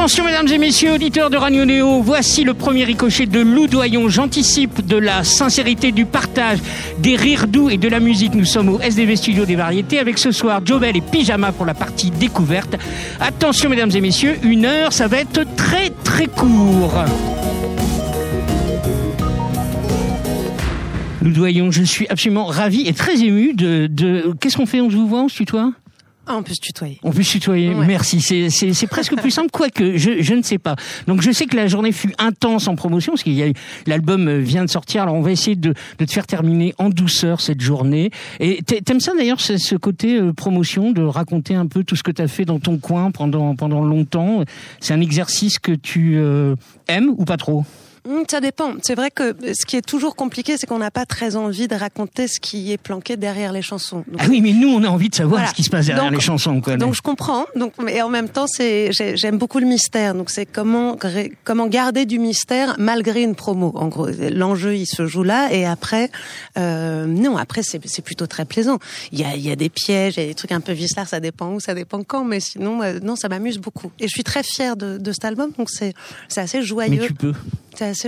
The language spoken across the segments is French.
Attention, mesdames et messieurs, auditeurs de Radio Néo, voici le premier ricochet de Loudoyon. J'anticipe de la sincérité, du partage, des rires doux et de la musique. Nous sommes au SDV Studio des Variétés avec ce soir Jobel et Pyjama pour la partie découverte. Attention, mesdames et messieurs, une heure, ça va être très très court. Loudoyon, je suis absolument ravi et très ému de... de... Qu'est-ce qu'on fait? On se voit On se tutoie? Ah, on peut se tutoyer. On peut se tutoyer, merci. C'est presque plus simple, quoique, je, je ne sais pas. Donc je sais que la journée fut intense en promotion, parce qu'il y a l'album vient de sortir, alors on va essayer de, de te faire terminer en douceur cette journée. Et t'aimes ça d'ailleurs, ce côté euh, promotion, de raconter un peu tout ce que tu as fait dans ton coin pendant, pendant longtemps? C'est un exercice que tu euh, aimes ou pas trop? Ça dépend. C'est vrai que ce qui est toujours compliqué, c'est qu'on n'a pas très envie de raconter ce qui est planqué derrière les chansons. ah oui, mais nous, on a envie de savoir ce qui se passe derrière les chansons. Quoi, donc je comprends. Donc, mais en même temps, c'est j'aime beaucoup le mystère. Donc c'est comment comment garder du mystère malgré une promo. En gros, l'enjeu il se joue là. Et après, euh, non, après c'est plutôt très plaisant. Il y a il y a des pièges, il y a des trucs un peu vicelard. Ça dépend où, ça dépend quand. Mais sinon, euh, non, ça m'amuse beaucoup. Et je suis très fière de, de cet album. Donc c'est c'est assez joyeux. Mais tu peux.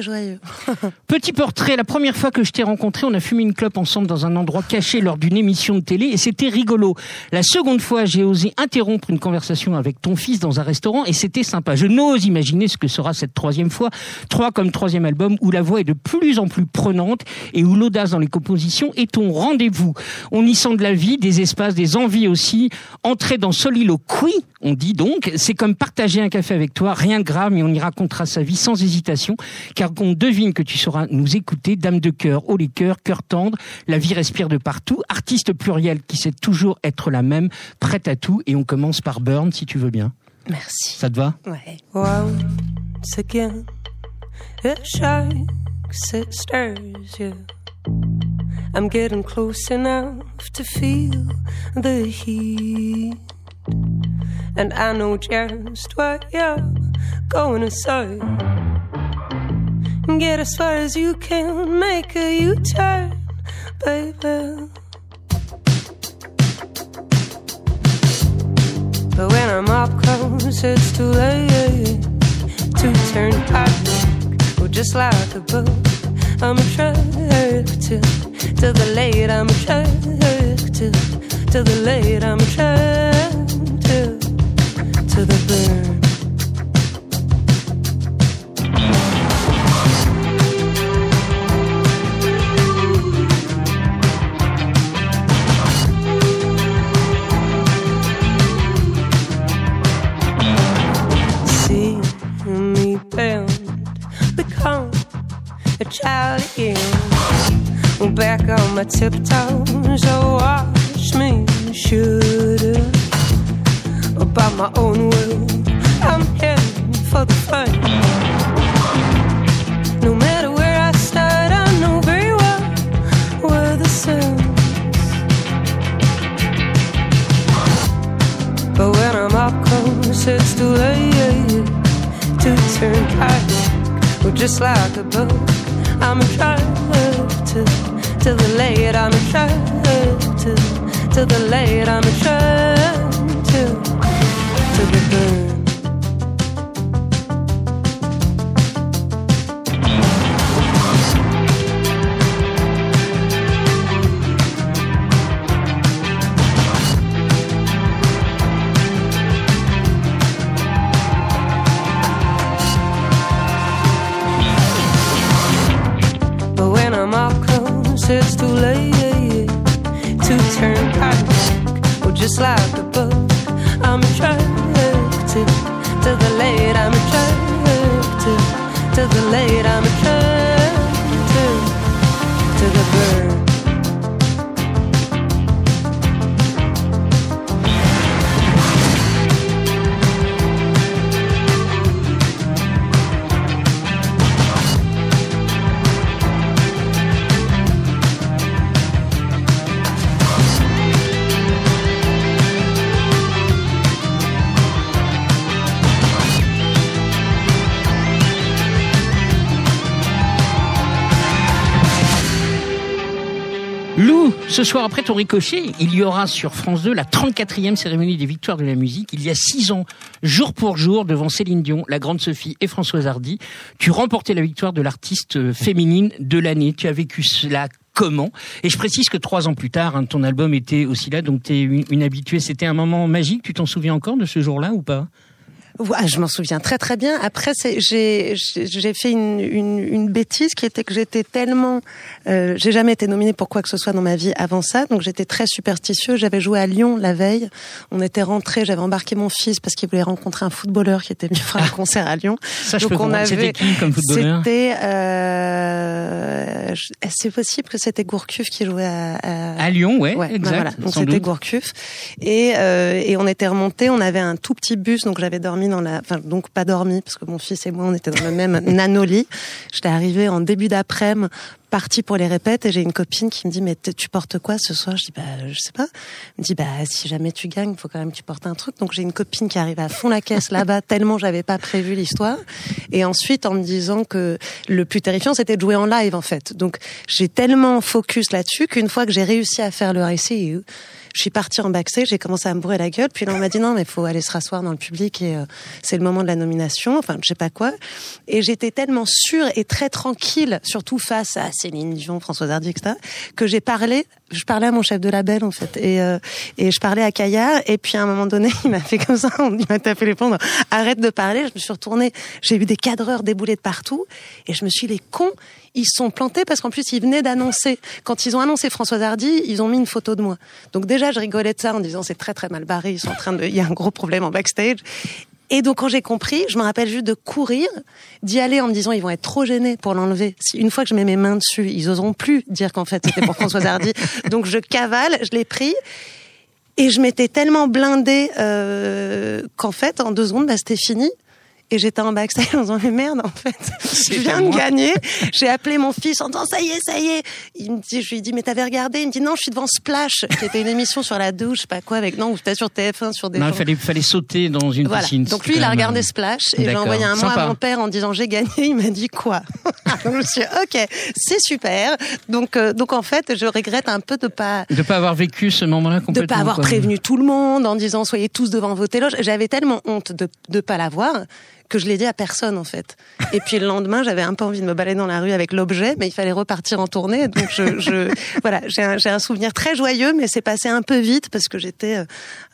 Joyeux. Petit portrait, la première fois que je t'ai rencontré, on a fumé une clope ensemble dans un endroit caché lors d'une émission de télé et c'était rigolo. La seconde fois, j'ai osé interrompre une conversation avec ton fils dans un restaurant et c'était sympa. Je n'ose imaginer ce que sera cette troisième fois. Trois comme troisième album où la voix est de plus en plus prenante et où l'audace dans les compositions est ton rendez-vous. On y sent de la vie, des espaces, des envies aussi. Entrer dans Soliloquy, on dit donc, c'est comme partager un café avec toi, rien de grave, mais on y racontera sa vie sans hésitation, car on devine que tu sauras nous écouter, dame de cœur, haut les cœurs, cœur tendre, la vie respire de partout, artiste pluriel qui sait toujours être la même, prête à tout, et on commence par Burn, si tu veux bien. Merci. Ça te va? Ouais. Once again, it shakes, it stirs you. I'm getting close enough to feel the heat. And I know just what you're going to say. Get as far as you can, make a U turn, baby. But when I'm up close, it's too late to turn back. Well, just like a book, I'm attracted to the late. I'm attracted to the late. I'm attracted to the burn. A child again. Back on my tiptoes, oh, watch me should about my own will. I'm heading for the fun. No matter where I start, I know very well where the sun. But when I'm up close, it's too late to turn back. Well, just like a book, I'm attracted to the late. I'm attracted to the late. I'm attracted to the burn. Ton ricochet, il y aura sur France 2 la 34e cérémonie des victoires de la musique. Il y a six ans, jour pour jour, devant Céline Dion, la grande Sophie et Françoise Hardy, tu remportais la victoire de l'artiste féminine de l'année. Tu as vécu cela comment? Et je précise que trois ans plus tard, hein, ton album était aussi là, donc tu es une habituée. C'était un moment magique, tu t'en souviens encore de ce jour-là ou pas? Ouais, je m'en souviens très très bien. Après, j'ai fait une, une, une bêtise qui était que j'étais tellement, euh, j'ai jamais été nominée pour quoi que ce soit dans ma vie avant ça, donc j'étais très superstitieux. J'avais joué à Lyon la veille. On était rentrés, j'avais embarqué mon fils parce qu'il voulait rencontrer un footballeur qui était venu faire un concert à Lyon. Ça, je peux on. C'était qui comme footballeur? C'était, euh, je- c'est possible que c'était Gourcuff qui jouait à, à- À Lyon, ouais, Ouais, exact. voilà. Donc c'était. Gourcuff et euh, et on était remonté. On avait un tout petit bus, donc j'avais dormi donc pas dormi parce que mon fils et moi on était dans le même nanolit. J'étais arrivée en début d'après-midi, partie pour les répètes et j'ai une copine qui me dit mais tu portes quoi ce soir? Je dis bah je sais pas. Elle me dit bah si jamais tu gagnes, faut quand même que tu portes un truc. Donc j'ai une copine qui arrive à fond la caisse là-bas tellement j'avais pas prévu l'histoire. Et ensuite en me disant que le plus terrifiant c'était de jouer en live en fait. Donc j'ai tellement focus là-dessus qu'une fois que j'ai réussi à faire le récit, je suis partie en backstage, j'ai commencé à me bourrer la gueule, puis là on m'a dit non mais faut aller se rasseoir dans le public et euh, c'est le moment de la nomination, enfin je sais pas quoi. Et j'étais tellement sûre et très tranquille, surtout face à Céline Dion, Françoise Hardy, etc., que j'ai parlé, je parlais à mon chef de label en fait, et euh, et je parlais à Caillard, et puis à un moment donné il m'a fait comme ça, il m'a tapé les plombs, arrête de parler, je me suis retournée, j'ai vu des cadreurs débouler de partout, et je me suis dit, les cons, ils se sont plantés parce qu'en plus ils venaient d'annoncer. Quand ils ont annoncé Françoise Hardy, ils ont mis une photo de moi. Donc déjà je rigolais de ça en disant c'est très très mal barré, ils sont en train de, il y a un gros problème en backstage. Et donc quand j'ai compris, je me rappelle juste de courir, d'y aller en me disant ils vont être trop gênés pour l'enlever. Si une fois que je mets mes mains dessus, ils oseront plus dire qu'en fait c'était pour Françoise Hardy. Donc je cavale, je l'ai pris. Et je m'étais tellement blindée euh, qu'en fait, en deux secondes, bah, c'était fini. Et j'étais en backstage en disant, mais merde, en fait, je viens de gagner. J'ai appelé mon fils en disant, ça y est, ça y est. Il me dit, je lui dit, mais t'avais regardé? Il me dit, non, je suis devant Splash, qui était une émission sur la douche, je sais pas quoi, avec, non, ou peut-être sur TF1, sur des Non, il fallait, fallait sauter dans une Voilà. piscine. Donc lui, il a regardé euh, Splash et j'ai envoyé un mot à mon père en disant j'ai gagné. Il m'a dit quoi? Donc je me suis dit, ok, c'est super. Donc euh, donc en fait, je regrette un peu de pas De pas avoir vécu ce moment-là de complètement. pas avoir quoi. prévenu tout le monde en disant soyez tous devant vos téloges. J'avais tellement honte de de pas l'avoir que je l'ai dit à personne en fait. Et puis le lendemain, j'avais un peu envie de me balader dans la rue avec l'objet, mais il fallait repartir en tournée. Donc je, je voilà, j'ai un, souvenir très joyeux, mais c'est passé un peu vite parce que j'étais euh,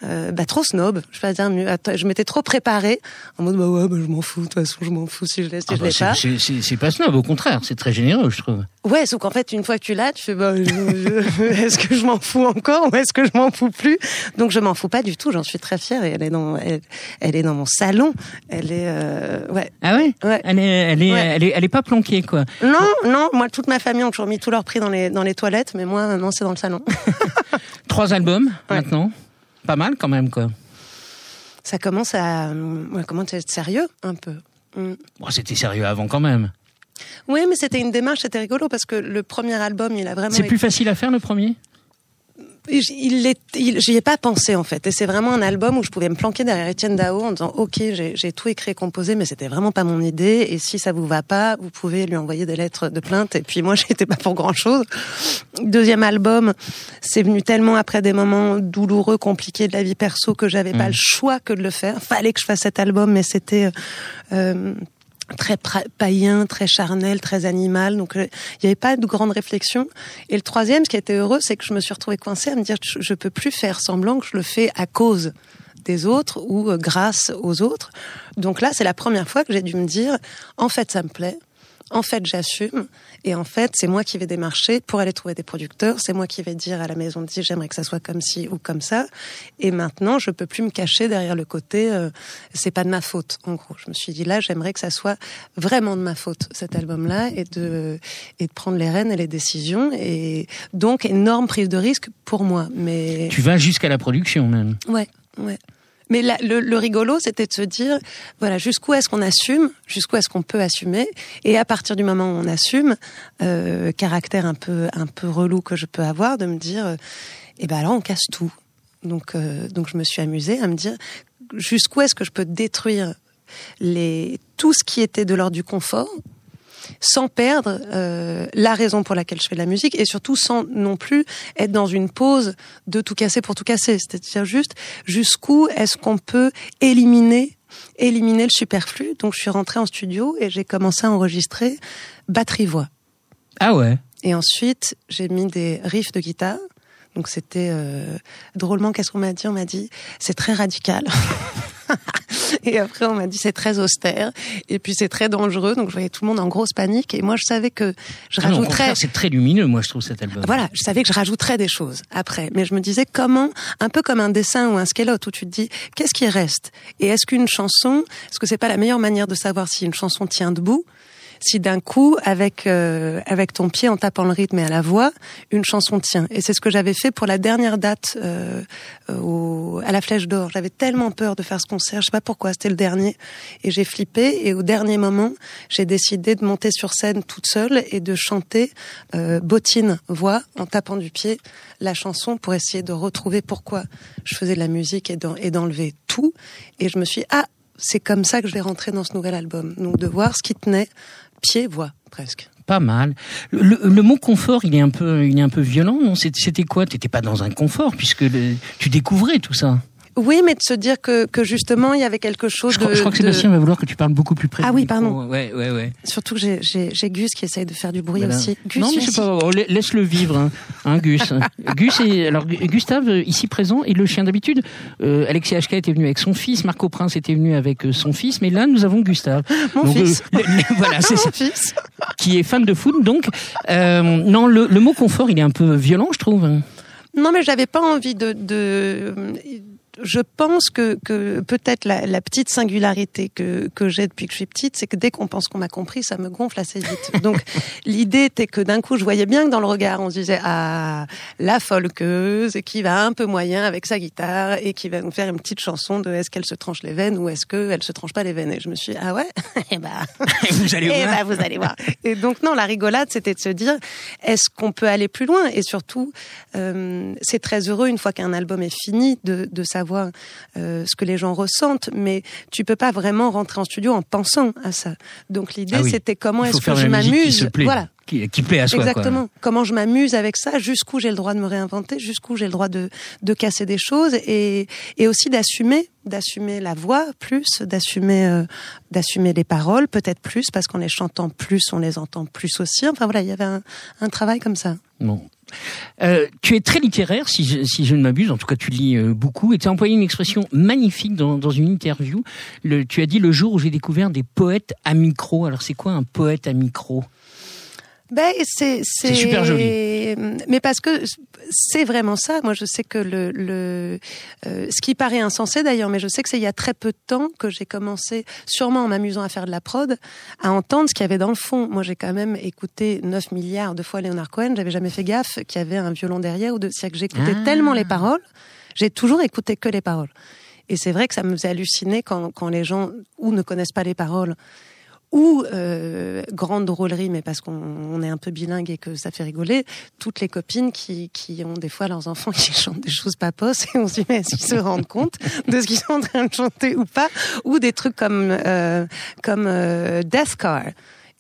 euh, bah, trop snob. Je vais pas dire mieux. Je m'étais trop préparée en mode bah ouais, bah, je m'en fous. De toute façon, je m'en fous si je laisse, si Ah je bah, l'ai pas. c'est- pas snob, au contraire, c'est très généreux, je trouve. Ouais, sauf qu'en fait, une fois que tu l'as, tu fais, bah, est-ce que je m'en fous encore ou est-ce que je m'en fous plus? Donc, je m'en fous pas du tout. J'en suis très fière et elle est dans, elle, elle est dans mon salon. Elle est, euh, ouais. Ah ouais, Ouais. Elle, est, elle, est, Ouais. elle, est, elle est pas planquée, quoi. Non, non, moi, toute ma famille ont toujours mis tout leur prix dans les, dans les toilettes, mais moi, maintenant, c'est dans le salon. Trois albums, Ouais. maintenant. Pas mal, quand même, quoi. Ça commence à, ouais, commence à être sérieux, un peu. Mm. Bon, c'était sérieux avant, quand même. Oui, mais c'était une démarche, c'était rigolo parce que le premier album, il a vraiment C'est plus facile à faire, le premier? Il, j'y ai pas pensé en fait, et c'est vraiment un album où je pouvais me planquer derrière Étienne Dao en disant ok j'ai j'ai tout écrit et composé, mais c'était vraiment pas mon idée. Et si ça vous va pas, vous pouvez lui envoyer des lettres de plainte. Et puis moi j'étais pas pour grand chose. Deuxième album, c'est venu tellement après des moments douloureux, compliqués de la vie perso que j'avais pas le choix que de le faire. Fallait que je fasse cet album, mais c'était euh, très païen, très charnel, très animal. Donc euh, il n'y avait pas de grande réflexion. Et le troisième, ce qui était heureux, c'est que je me suis retrouvée coincée à me dire je, je peux plus faire semblant que je le fais à cause des autres ou euh, grâce aux autres. Donc là, c'est la première fois que j'ai dû me dire en fait, ça me plaît. En fait, j'assume. Et en fait, c'est moi qui vais démarcher pour aller trouver des producteurs. C'est moi qui vais dire à la maison de disque, j'aimerais que ça soit comme ci ou comme ça. Et maintenant, je peux plus me cacher derrière le côté, euh, c'est pas de ma faute. En gros, je me suis dit là, j'aimerais que ça soit vraiment de ma faute cet album-là et de et de prendre les rênes et les décisions. Et donc énorme prise de risque pour moi. Mais Tu vas jusqu'à la production, même. Ouais, ouais. Mais le, rigolo, c'était de se dire, voilà, jusqu'où est-ce qu'on assume, jusqu'où est-ce qu'on peut assumer, et à partir du moment où on assume, euh, caractère un peu un peu relou que je peux avoir, de me dire, euh, eh ben alors on casse tout. Donc euh, donc je me suis amusée à me dire, jusqu'où est-ce que je peux détruire les tout ce qui était de l'ordre du confort sans perdre euh, la raison pour laquelle je fais de la musique et surtout sans non plus être dans une pause de tout casser pour tout casser. C'est-à-dire juste jusqu'où est-ce qu'on peut éliminer éliminer le superflu? Donc je suis rentrée en studio et j'ai commencé à enregistrer batterie voix. Ah ouais. Et ensuite j'ai mis des riffs de guitare. Donc c'était euh, drôlement qu'est-ce qu'on m'a dit? On m'a dit c'est très radical. et après, on m'a dit c'est très austère. Et puis c'est très dangereux. Donc je voyais tout le monde en grosse panique. Et moi, je savais que je Ah rajouterais. c'est très lumineux, moi, je trouve cet album. Voilà, je savais que je rajouterais des choses après, mais je me disais comment, un peu comme un dessin ou un squelette où tu te dis qu'est-ce qui reste? Et est-ce qu'une chanson, est-ce que c'est pas la meilleure manière de savoir si une chanson tient debout? Si d'un coup, avec euh, avec ton pied en tapant le rythme et à la voix, une chanson tient. Et c'est ce que j'avais fait pour la dernière date euh, au, à la Flèche d'Or. J'avais tellement peur de faire ce concert, je sais pas pourquoi, c'était le dernier, et j'ai flippé. Et au dernier moment, j'ai décidé de monter sur scène toute seule et de chanter euh, bottine voix en tapant du pied la chanson pour essayer de retrouver pourquoi je faisais de la musique et d'en- et d'enlever tout. Et je me suis ah c'est comme ça que je vais rentrer dans ce nouvel album. Donc de voir ce qui tenait pied voix presque. Pas mal. Le, mot confort, il est un peu, il est un peu violent, non? C'était quoi? T'étais pas dans un confort puisque tu découvrais tout ça? Oui, mais de se dire que, que justement il y avait quelque chose Je de, crois, je crois que de- Sébastien va vouloir que tu parles beaucoup plus près. Ah oui, pardon. Ouais, ouais, ouais. surtout que j'ai- Gus qui essaye de faire du bruit Voilà. aussi. Gus, non, mais c'est pas. la- Laisse-le vivre, hein, Hein, Gus. Gus et alors Gu- Gustave ici présent et le chien d'habitude. Euh, Alexis HK était venu avec son fils, Marco Prince était venu avec euh, son fils, mais là nous avons Gustave. Mon Donc, fils. euh, le- le- voilà, c'est ça. Fils. Qui est fan de foot, donc euh, non, le, le mot confort, il est un peu violent, je trouve. Non, mais j'avais pas envie de. de je pense que, que peut-être la, la petite singularité que, que j'ai depuis que je suis petite, c'est que dès qu'on pense qu'on m'a compris, ça me gonfle assez vite. Donc l'idée était que d'un coup, je voyais bien que dans le regard, on se disait ah la folkeuse et qui va un peu moyen avec sa guitare et qui va nous faire une petite chanson de est-ce qu'elle se tranche les veines ou est-ce qu'elle se tranche pas les veines? Et je me suis dit, ah ouais, eh ben Vous allez eh voir. ben, vous allez voir. Et donc non, la rigolade, c'était de se dire, est-ce qu'on peut aller plus loin? Et surtout, euh, c'est très heureux une fois qu'un album est fini de, de savoir euh, ce que les gens ressentent, mais tu peux pas vraiment rentrer en studio en pensant à ça. Donc l'idée, Ah oui. c'était comment est-ce que je m'amuse. Voilà. qui, qui plaît à soi. quoi. Exactement. Comment je m'amuse avec ça, jusqu'où j'ai le droit de me réinventer, jusqu'où j'ai le droit de, de casser des choses et, et aussi d'assumer, d'assumer la voix plus, d'assumer, euh, d'assumer les paroles peut-être plus parce qu'en les chantant plus, on les entend plus aussi. Enfin voilà, il y avait un, un travail comme ça. Bon. Euh, tu es très littéraire, si je, si je ne m'abuse. En tout cas, tu lis euh, beaucoup. Et tu as employé une expression magnifique dans, dans une interview. Le, tu as dit le jour où j'ai découvert des poètes à micro. Alors, c'est quoi un poète à micro? Ben c'est c'est super joli. Mais parce que c'est vraiment ça. Moi, je sais que le, le euh, ce qui paraît insensé d'ailleurs, mais je sais que c'est il y a très peu de temps que j'ai commencé, sûrement en m'amusant à faire de la prod, à entendre ce qu'il y avait dans le fond. Moi, j'ai quand même écouté 9 milliards de fois Leonard Cohen. J'avais jamais fait gaffe qu'il y avait un violon derrière ou de. C'est-à-dire que j'écoutais Ah. tellement les paroles, j'ai toujours écouté que les paroles. Et c'est vrai que ça me faisait halluciner quand, quand les gens ou ne connaissent pas les paroles ou euh, grande drôlerie, mais parce qu'on on est un peu bilingue et que ça fait rigoler, toutes les copines qui, qui ont des fois leurs enfants qui chantent des choses pas posses et on se dit mais est-ce qu'ils se rendent compte de ce qu'ils sont en train de chanter ou pas? Ou des trucs comme euh, comme euh, Death Car.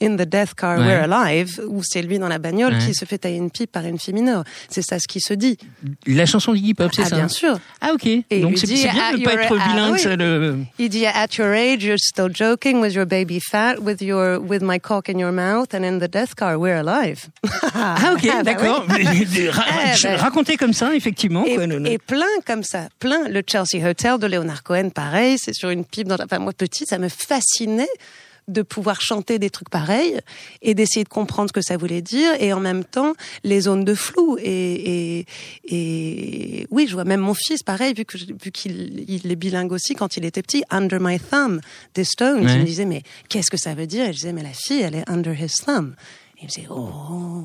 In the Death Car, Ouais. We're Alive, où c'est lui dans la bagnole Ouais. qui se fait tailler une pipe par une fille mineure. C'est ça ce qui se dit. La chanson d'Iggy Pop, c'est ah, ça bien sûr. Ah, ok. il Donc, c'est bien ah, de ne pas être ah, bilingue. oui. ça, le... Il dit, at your age, you're still joking with your baby fat, with your, with my cock in your mouth, and in the death car, we're alive. Ah, ok, bah d'accord. oui. Eh ben. Raconté comme ça, effectivement. Et, quoi, et plein comme ça, plein. Le Chelsea Hotel de Leonard Cohen, pareil, c'est sur une pipe. Dans. Enfin, moi, petite, ça me fascinait de pouvoir chanter des trucs pareils et d'essayer de comprendre ce que ça voulait dire. Et en même temps les zones de flou. Et, et, et oui je vois même mon fils pareil vu que vu qu'il il est bilingue aussi quand il était petit Under My Thumb des Stones Ouais. il me disait mais qu'est-ce que ça veut dire? Et je disais mais la fille elle est Under His Thumb. Et il me disait oh.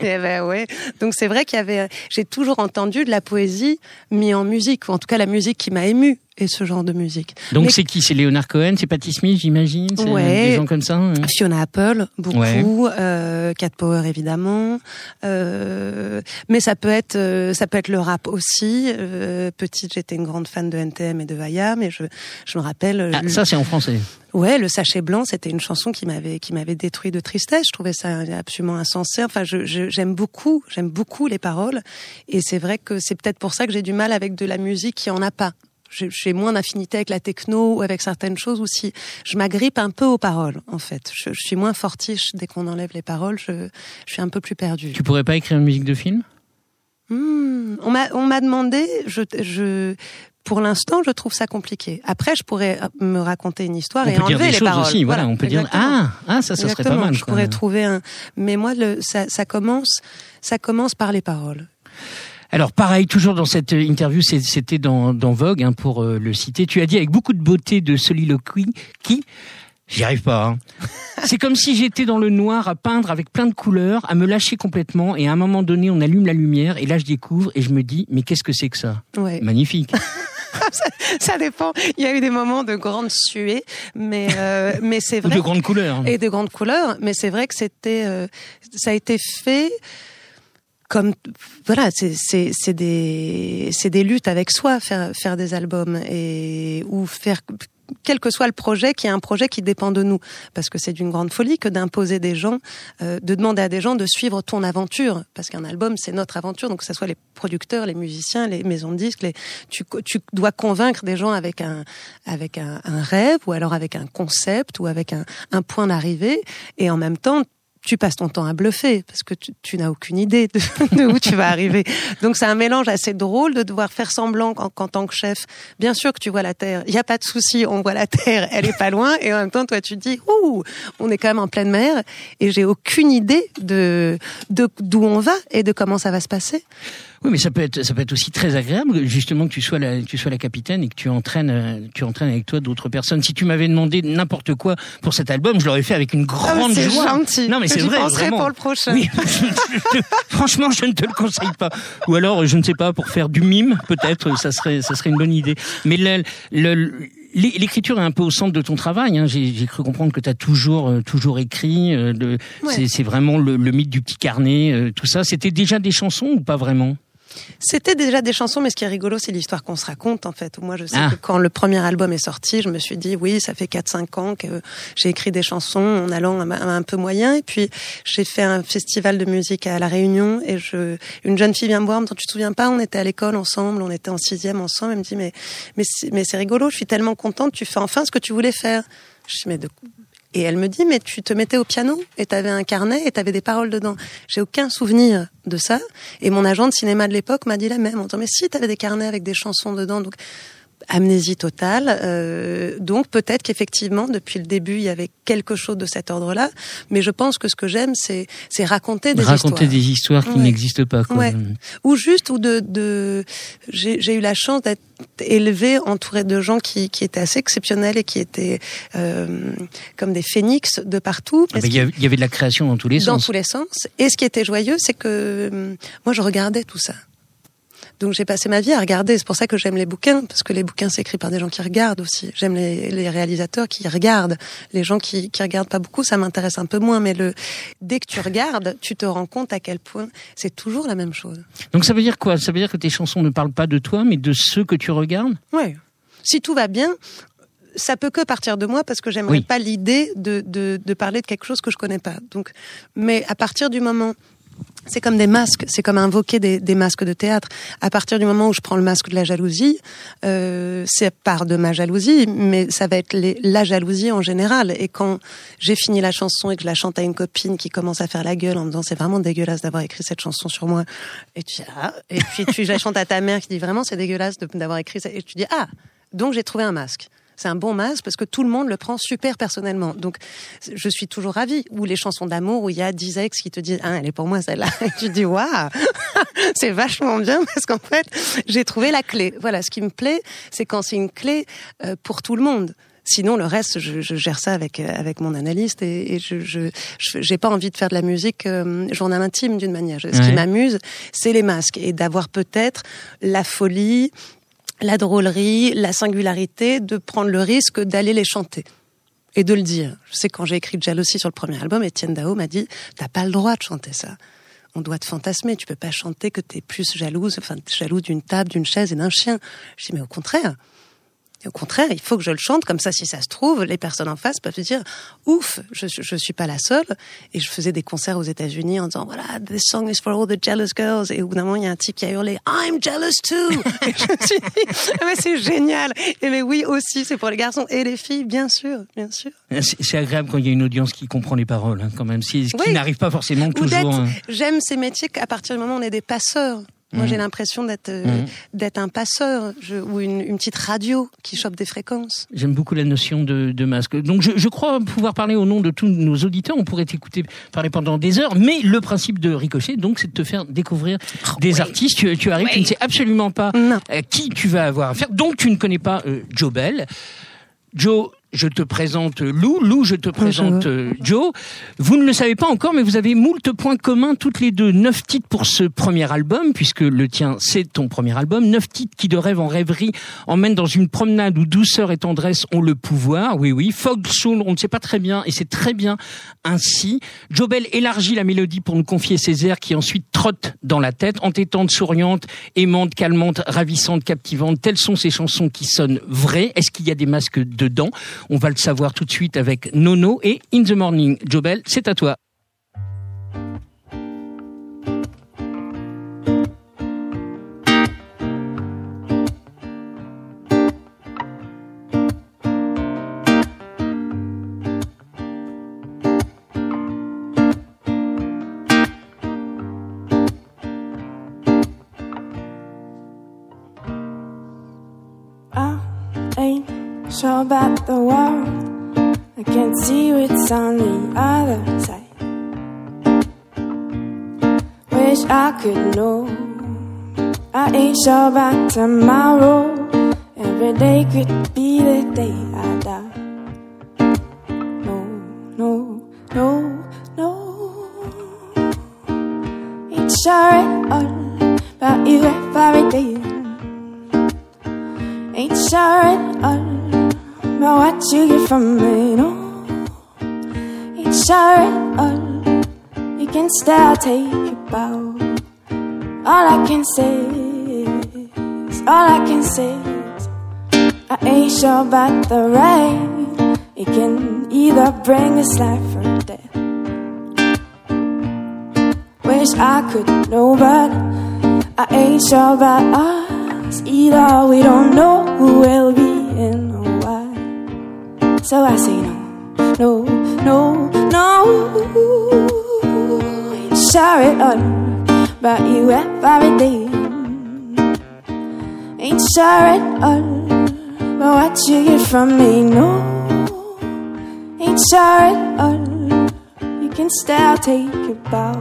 Et ben ouais. Donc c'est vrai qu'il y avait, j'ai toujours entendu de la poésie mis en musique, ou en tout cas la musique qui m'a émue et ce genre de musique. Donc c'est qui? C'est Leonard Cohen, c'est Patti Smith, j'imagine? C'est Ouais. Des gens comme ça hein Fiona Apple, beaucoup, Ouais. euh, Cat Power évidemment, euh, mais ça peut être euh, ça peut être le rap aussi. Euh, petite, j'étais une grande fan de NTM et de Vaya, mais je je me rappelle. euh, Ah, le- Ça c'est en français. Ouais, le sachet blanc, c'était une chanson qui m'avait qui m'avait détruit de tristesse. Je trouvais ça absolument insensé. Enfin, je je- j'aime beaucoup, j'aime beaucoup les paroles, et c'est vrai que c'est peut-être pour ça que j'ai du mal avec de la musique qui en a pas. J'ai moins d'affinité avec la techno ou avec certaines choses ou si je m'agrippe un peu aux paroles en fait. Je, je suis moins fortiche dès qu'on enlève les paroles. Je, je suis un peu plus perdue. Tu pourrais pas écrire une musique de film? Hmm, on m'a on m'a demandé. Je je pour l'instant, je trouve ça compliqué. Après, je pourrais me raconter une histoire On et enlever les paroles. aussi. Voilà, on peut dire exactement. ah ah ça ça serait pas Exactement, mal. Je quoi. pourrais trouver un. Mais moi, le, ça, ça commence, ça commence par les paroles. Alors pareil, toujours dans cette euh, interview, c'était dans, dans Vogue hein, pour euh, le citer. Tu as dit avec beaucoup de beauté de soliloquie qui? J'y arrive pas. hein. C'est comme si j'étais dans le noir à peindre avec plein de couleurs, à me lâcher complètement, et à un moment donné, on allume la lumière, et là, je découvre, et je me dis, mais qu'est-ce que c'est que ça? Ouais. Magnifique. Ça dépend. Il y a eu des moments de grande suée, mais euh, mais c'est vrai. de grandes couleurs. et de grandes couleurs, mais c'est vrai que c'était, euh, ça a été fait comme voilà, c'est des c'est des luttes avec soi faire faire des albums et ou faire quel que soit le projet, qui est un projet qui dépend de nous, parce que c'est d'une grande folie que d'imposer des gens, euh, de demander à des gens de suivre ton aventure, parce qu'un album c'est notre aventure, donc que ce soit les producteurs, les musiciens, les maisons de disques, les, tu, tu dois convaincre des gens avec un avec un, un rêve ou alors avec un concept ou avec un, un point d'arrivée, et en même temps tu passes ton temps à bluffer parce que tu, n'as aucune idée de, où tu vas arriver. Donc c'est un mélange assez drôle de devoir faire semblant qu'en tant que chef, bien sûr que tu vois la terre, il y a pas de souci, on voit la terre, elle est pas loin, et en même temps toi tu dis ouh, on est quand même en pleine mer et j'ai aucune idée de de d'où on va et de comment ça va se passer. Oui, mais ça peut être ça peut être aussi très agréable justement que tu sois la tu sois la capitaine et que tu entraînes euh, tu entraînes avec toi d'autres personnes. Si tu m'avais demandé n'importe quoi pour cet album, je l'aurais fait avec une grande Ah, c'est joie. gentil. Non mais c'est vrai penserai vraiment. pour le prochain. Oui, franchement, je ne te le conseille pas. Ou alors, je ne sais pas, pour faire du mime, peut-être, ça serait, ça serait une bonne idée. Mais le- le- l'é- l'écriture est un peu au centre de ton travail. Hein. J'ai cru comprendre que tu as toujours, euh, toujours écrit. euh, Ouais. c'est- C'est vraiment le, le mythe du petit carnet, euh, tout ça. C'était déjà des chansons ou pas vraiment? C'était déjà des chansons, mais ce qui est rigolo, c'est l'histoire qu'on se raconte, en fait. Moi, je sais Ah. que quand le premier album est sorti, je me suis dit, oui, ça fait 4-5 ans que j'ai écrit des chansons en allant un peu moyen. Et puis, j'ai fait un festival de musique à La Réunion et je, une jeune fille vient me voir, me dit, tu te souviens pas, on était à l'école ensemble, on était en sixième ensemble. Elle me dit, mais, mais c'est rigolo, je suis tellement contente, tu fais enfin ce que tu voulais faire. Je dis, mais de et elle me dit, mais tu te mettais au piano et t'avais un carnet et t'avais des paroles dedans. J'ai aucun souvenir de ça. Et mon agent de cinéma de l'époque m'a dit la même. En disant, mais si, t'avais des carnets avec des chansons dedans. Donc, amnésie totale. Euh, donc, peut-être qu'effectivement, depuis le début, il y avait quelque chose de cet ordre-là. Mais je pense que ce que j'aime, c'est, c'est raconter des Raconter histoires. des histoires qui Ouais. n'existent pas. Quoi. Ouais. Ou juste, ou de, de j'ai, eu la chance d'être élevée, entourée de gens qui, qui étaient assez exceptionnels et qui étaient euh, comme des phénix de partout. Ah ben, Il y, avait- il y avait de la création dans tous les dans sens. tous les sens. Et ce qui était joyeux, c'est que hum, moi, je regardais tout ça. Donc j'ai passé ma vie à regarder. C'est pour ça que j'aime les bouquins, parce que les bouquins c'est écrit par des gens qui regardent aussi. J'aime les, les réalisateurs qui regardent. Les gens qui qui regardent pas beaucoup, ça m'intéresse un peu moins. Mais le dès que tu regardes, tu te rends compte à quel point c'est toujours la même chose. Donc ça veut dire quoi? Ça veut dire que tes chansons ne parlent pas de toi, mais de ceux que tu regardes? Ouais. Si tout va bien, ça peut que partir de moi parce que j'aimerais Oui. pas l'idée de, de, de parler de quelque chose que je connais pas. Donc, mais à partir du moment c'est comme des masques, c'est comme invoquer des, masques de théâtre. À partir du moment où je prends le masque de la jalousie, euh, c'est part de ma jalousie, mais ça va être la jalousie en général. Et quand j'ai fini la chanson et que je la chante à une copine qui commence à faire la gueule en me disant c'est vraiment dégueulasse d'avoir écrit cette chanson sur moi, et tu dis ah, et puis tu la chantes à ta mère qui dit vraiment c'est dégueulasse d'avoir écrit ça, et tu dis ah, donc j'ai trouvé un masque. C'est un bon masque parce que tout le monde le prend super personnellement. Donc, je suis toujours ravie. Ou les chansons d'amour où il y a 10 ex qui te disent, ah, elle est pour moi celle-là. Et tu te dis, waouh, c'est vachement bien parce qu'en fait, j'ai trouvé la clé. Voilà, ce qui me plaît, c'est quand c'est une clé euh, pour tout le monde. Sinon, le reste, je, je gère ça avec euh, avec mon analyste et, et je je je- j'ai pas envie de faire de la musique euh, journal intime d'une manière. Ce Ouais. qui m'amuse, c'est les masques et d'avoir peut-être la folie la drôlerie, la singularité de prendre le risque d'aller les chanter et de le dire. Je sais quand j'ai écrit Jalousie sur le premier album, Étienne Dao m'a dit t'as pas le droit de chanter ça. On doit te fantasmer. Tu peux pas chanter que t'es plus jalouse, enfin jaloux d'une table, d'une chaise et d'un chien. Je dis mais au contraire. Et au contraire, il faut que je le chante comme ça. Si ça se trouve, les personnes en face peuvent se dire ouf, je je suis pas la seule. Et je faisais des concerts aux États-Unis en disant voilà, this song is for all the jealous girls. Et au bout d'un moment, il y a un type qui a hurlé I'm jealous too. et je me suis dit ah, mais c'est génial. Et mais oui aussi, c'est pour les garçons et les filles, bien sûr, bien sûr. C'est c'est agréable quand il y a une audience qui comprend les paroles, hein, quand même, si, qui Oui. n'arrive pas forcément Ou toujours. hein. j'aime ces métiers qu'à partir du moment où on est des passeurs. Moi, j'ai l'impression d'être euh, Mhm. d'être un passeur je- ou une, une petite radio qui chope des fréquences. J'aime beaucoup la notion de, de masque. Donc je, je crois pouvoir parler au nom de tous nos auditeurs. On pourrait t'écouter parler pendant des heures, mais le principe de Ricochet, donc, c'est de te faire découvrir des artistes. Tu, tu arrives, tu ne sais absolument pas Non. euh, qui tu vas avoir à faire. Donc tu ne connais pas euh, Joe Bell. Joe, je te présente Lou. Lou, je te présente euh, Joe. Vous ne le savez pas encore, mais vous avez moult points communs toutes les deux. Neuf titres pour ce premier album, puisque le tien, c'est ton premier album. Neuf titres qui, de rêve en rêverie, emmènent dans une promenade où douceur et tendresse ont le pouvoir. Oui, oui. Fog Soul, on ne sait pas très bien, et c'est très bien ainsi. Joe Bell élargit la mélodie pour nous confier ses airs qui ensuite trottent dans la tête, entêtantes, souriantes, aimantes, calmantes, ravissantes, captivantes. Telles sont ces chansons qui sonnent vraies. Est-ce qu'il y a des masques dedans? On va le savoir tout de suite avec Nono et In the Morning. Joe Bell, c'est à toi. About the world. I can't see what's on the other side. Wish I could know. I ain't sure about tomorrow. Every day could be the day I die. No, no, no, no. Ain't sure at all about you every day. Ain't sure at all about what you get from me, no. At all. You can still take your bow. All I can say is, all I can say is, I ain't sure about the rain. It can either bring us life or death. Wish I could know, but I ain't sure about us either. We don't know who will be. So I say no, no, no, no. At all about you every day. Ain't sure at oh, all about what you get from me. No, ain't sure at all. You can still take your bow.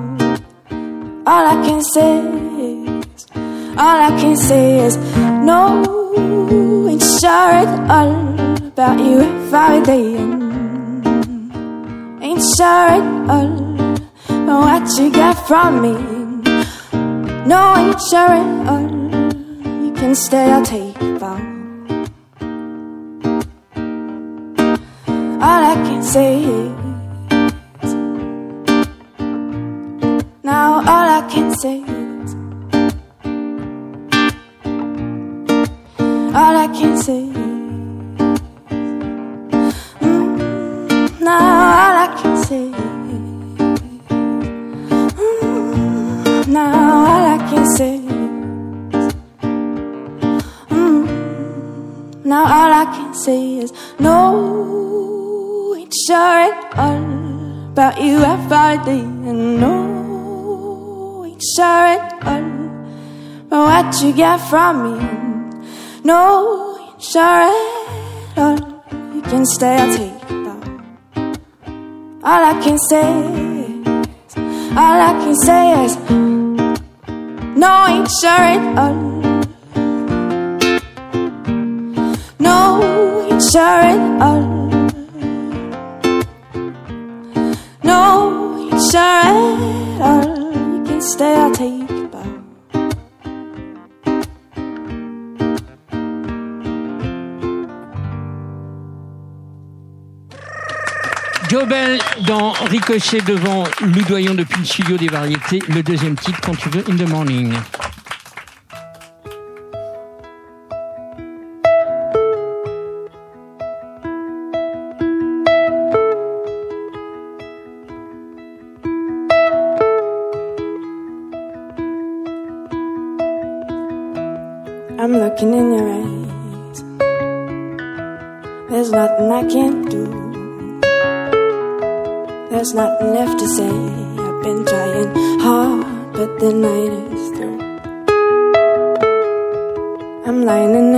All I can say is, all I can say is, no, ain't sure at all about you every day. Ain't sure at all about what you got from me. No, ain't sure at all. You can stay, I'll take a bow. All I can say is, now all I can say I can say. Is, mm, now all I can say. Is, mm, now all I can is, mm, now all I can say is, no, ain't sure at all about you every day, and no, ain't sure at all about what you get from me. No, sure at all. You can stay, I'll take it all. All I can say is, all I can say is, no, ain't sure at all. No, ain't sure at all. No, ain't sure at all. You can stay, I'll take it Joe Bell dans Ricochet devant Loudoyon depuis le studio des variétés. Le deuxième titre, quand tu veux, In the Morning.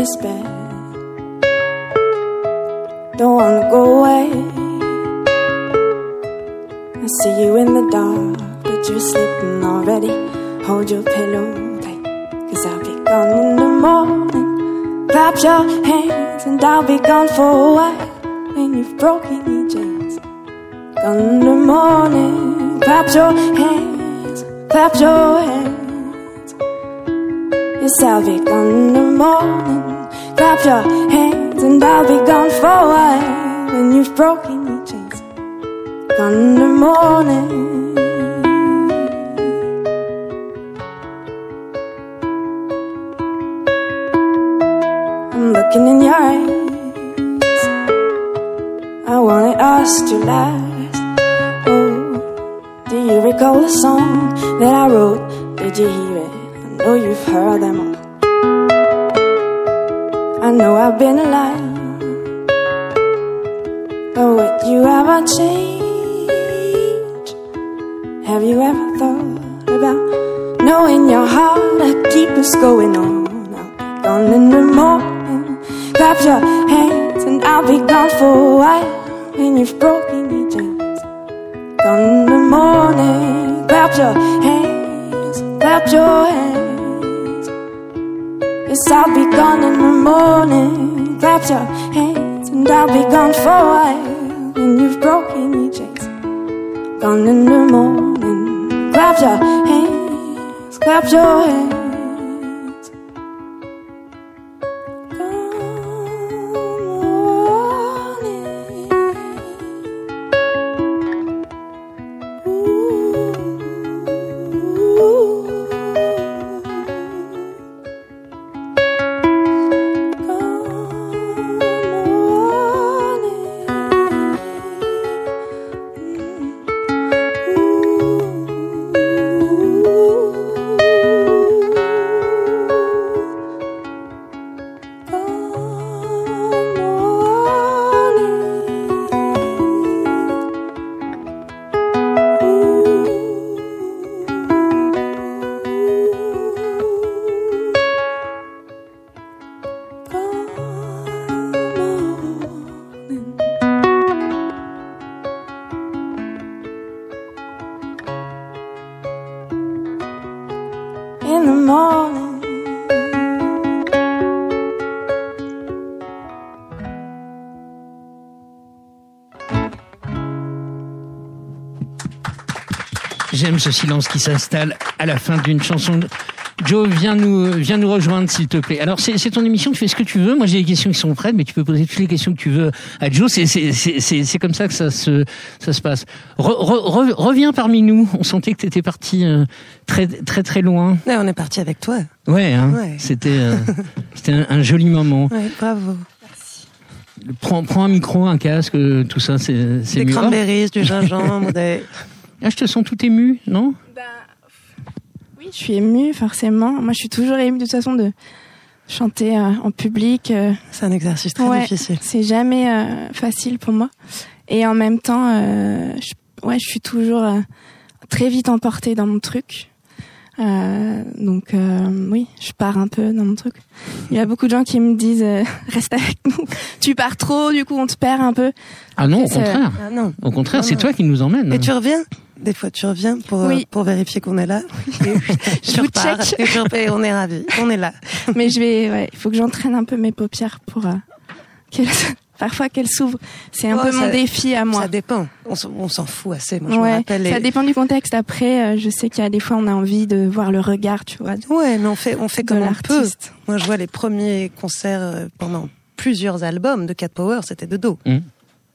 This bed. Don't wanna go away. I see you in the dark, but you're sleeping already. Hold your pillow tight, cause I'll be gone in the morning. Clap your hands, and I'll be gone for a while. When you've broken your chains. Gone in the morning. Clap your hands, clap your hands. Yes, I'll be gone in the morning. Clap your hands, and I'll be gone for a while. When you've broken your chains. Thunder morning. I'm looking in your eyes. I want it us to last. Oh, do you recall the song that I wrote? Did you hear it? I know you've heard them all. I know I've been alive. But would you ever change? Have you ever thought about knowing your heart that keep us going on? I'll be gone in the morning. Clap your hands and I'll be gone for a while. When you've broken your chains. Gone in the morning. Clap your hands, clap your hands. Yes, I'll be gone in the morning. Clap your hands and I'll be gone for a while. When you've broken your chains. Gone in the morning. Clap your hands, clap your hands. J'aime ce silence qui s'installe à la fin d'une chanson. Joe, viens nous, viens nous rejoindre, s'il te plaît. Alors, c'est ton émission, tu fais ce que tu veux. Moi, j'ai des questions qui sont prêtes, mais tu peux poser toutes les questions que tu veux à Joe. C'est- comme ça que ça se, ça se passe. Re- re- re- reviens parmi nous. On sentait que tu étais parti euh, très, très, très loin. Ouais, on est parti avec toi. Ouais, hein, Ouais. c'était euh, c'était un, un joli moment. Ouais, bravo. Prends, prends un micro, un casque, euh, tout ça, c'est c'est Des mieux. cranberries, du gingembre, des... Ah, je te sens tout ému, non? Oui, je suis émue, forcément. Moi, je suis toujours émue de toute façon de chanter euh, en public. euh, C'est un exercice très Ouais. difficile. c'est jamais euh, facile pour moi. Et en même temps, euh, je, ouais, je suis toujours euh, très vite emportée dans mon truc. Euh, donc euh, oui, je pars un peu dans mon truc. Il y a beaucoup de gens qui me disent euh, reste avec nous. Tu pars trop, du coup on te perd un peu. Ah non, au contraire. Ah non. Au contraire, c'est toi qui nous emmène. Et tu reviens? Des fois, tu reviens pour, euh, Oui. pour vérifier qu'on est là. Et Je vous repars. check. Et on est ravis. On est là. Mais je vais, ouais, il faut que j'entraîne un peu mes paupières pour euh, qu'elles, parfois qu'elles s'ouvrent. C'est un Oh, peu ça- mon défi à moi. Ça dépend. On s'en- on s'en fout assez. Moi, je me Ouais, rappelle. ça dépend du contexte. Après, euh, je sais qu'il y a des fois, on a envie de voir le regard, tu vois, de Ouais, mais on fait, on fait comme on peut. l'artiste. Moi, je vois les premiers concerts euh, pendant plusieurs albums de Cat Power, c'était de dos. Mmh.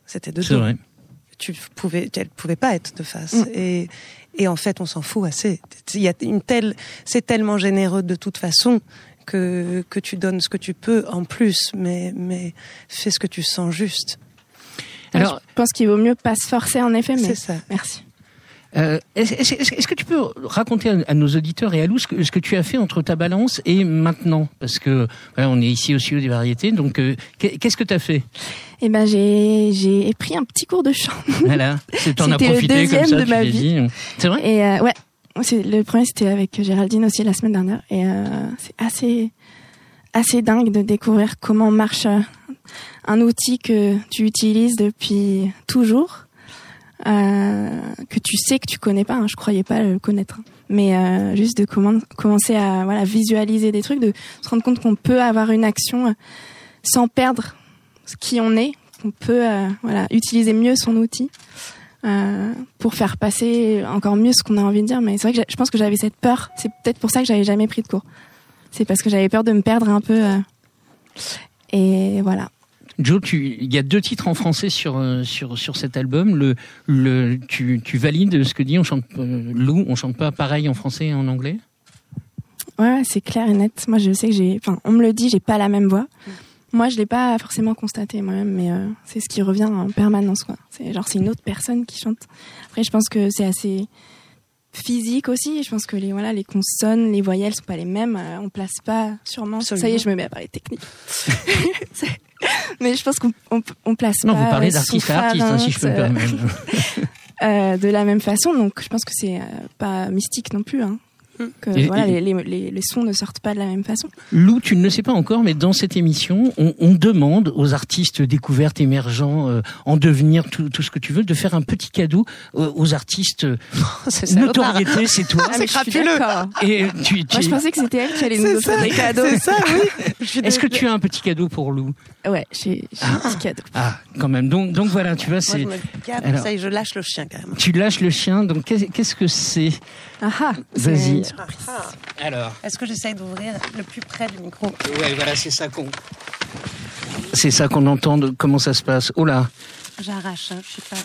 C'était de C'est dos. vrai. Tu pouvais, elle pouvait pas être de face. Mm. Et, et en fait, on s'en fout assez. Il y a une telle, c'est tellement généreux de toute façon que, que tu donnes ce que tu peux en plus, mais, mais fais ce que tu sens juste. Alors, je pense qu'il vaut mieux pas se forcer en effet, mais C'est ça. merci. Euh, Est-ce est-ce- est-ce que tu peux raconter à, à nos auditeurs et à Lou ce que, ce que tu as fait entre ta balance et maintenant? Parce que voilà, on est ici au studio des variétés, donc euh, qu'est- qu'est-ce que tu as fait? Et ben j'ai j'ai pris un petit cours de chant. Voilà, c'est as C'était le profité comme deuxième ça, de tu ma dit. C'est vrai? Et euh, ouais, c'est le premier c'était avec Géraldine aussi la semaine dernière et euh, c'est assez assez dingue de découvrir comment marche un outil que tu utilises depuis toujours. Euh, que tu sais que tu connais pas, hein, je croyais pas le connaître, hein. mais euh, juste de commen- commencer à visualiser des trucs, de se rendre compte qu'on peut avoir une action euh, sans perdre ce qui on est, qu'on peut utiliser mieux son outil pour faire passer encore mieux ce qu'on a envie de dire. Mais c'est vrai que je pense que j'avais cette peur. C'est peut-être pour ça que j'avais jamais pris de cours. C'est parce que j'avais peur de me perdre un peu. et voilà. Joe, tu- il y a deux titres en français sur euh, sur sur cet album. Le le tu, tu valides ce que dit on chante euh, Lou, on chante pas pareil en français et en anglais? Ouais, c'est clair et net. Moi, je sais que j'ai. Enfin, on me le dit, j'ai pas la même voix. Moi, je l'ai pas forcément constaté moi-même, mais euh, c'est ce qui revient en permanence, quoi. C'est genre c'est une autre personne qui chante. Après, je pense que c'est assez physique aussi. Je pense que les voilà, les consonnes, les voyelles sont pas les mêmes. Euh, on place pas sûrement. Ça y est, je me mets à parler technique. Mais je pense qu'on on, on place Non, pas. vous parlez euh, d'artiste à artiste, hein, si je peux me pharynx, permettre. euh, euh, de la même façon. Donc, je pense que c'est pas mystique non plus. Hein. Que Et- voilà, et- les, les, les, les sons ne sortent pas de la même façon. Lou, tu ne le sais pas encore, mais dans cette émission, on, on demande aux artistes découvertes, émergents, euh, en devenir, tout, tout ce que tu veux, de faire un petit cadeau euh, aux artistes. C'est salopard. Notoriété, c'est toi. Ah, suis d'accord. Et tu, tu- Moi, je pensais que c'était elle qui allait nous C'est offrir des cadeaux. c'est ça, oui. Est-ce que tu as un petit cadeau pour Lou? Ouais, j'ai un petit cadeau. Ah, quand même. Donc, donc voilà, tu vois, c'est. je me gave, Alors- ça je lâche le chien quand même. Tu lâches le chien, donc qu'est- qu'est-ce que c'est? Ah ah, une surprise. Alors. Est-ce que j'essaye d'ouvrir le plus près du micro Ouais, voilà, c'est ça qu'on. C'est ça qu'on entend. de- comment ça se passe Oh là, J'arrache, hein, je suis pas.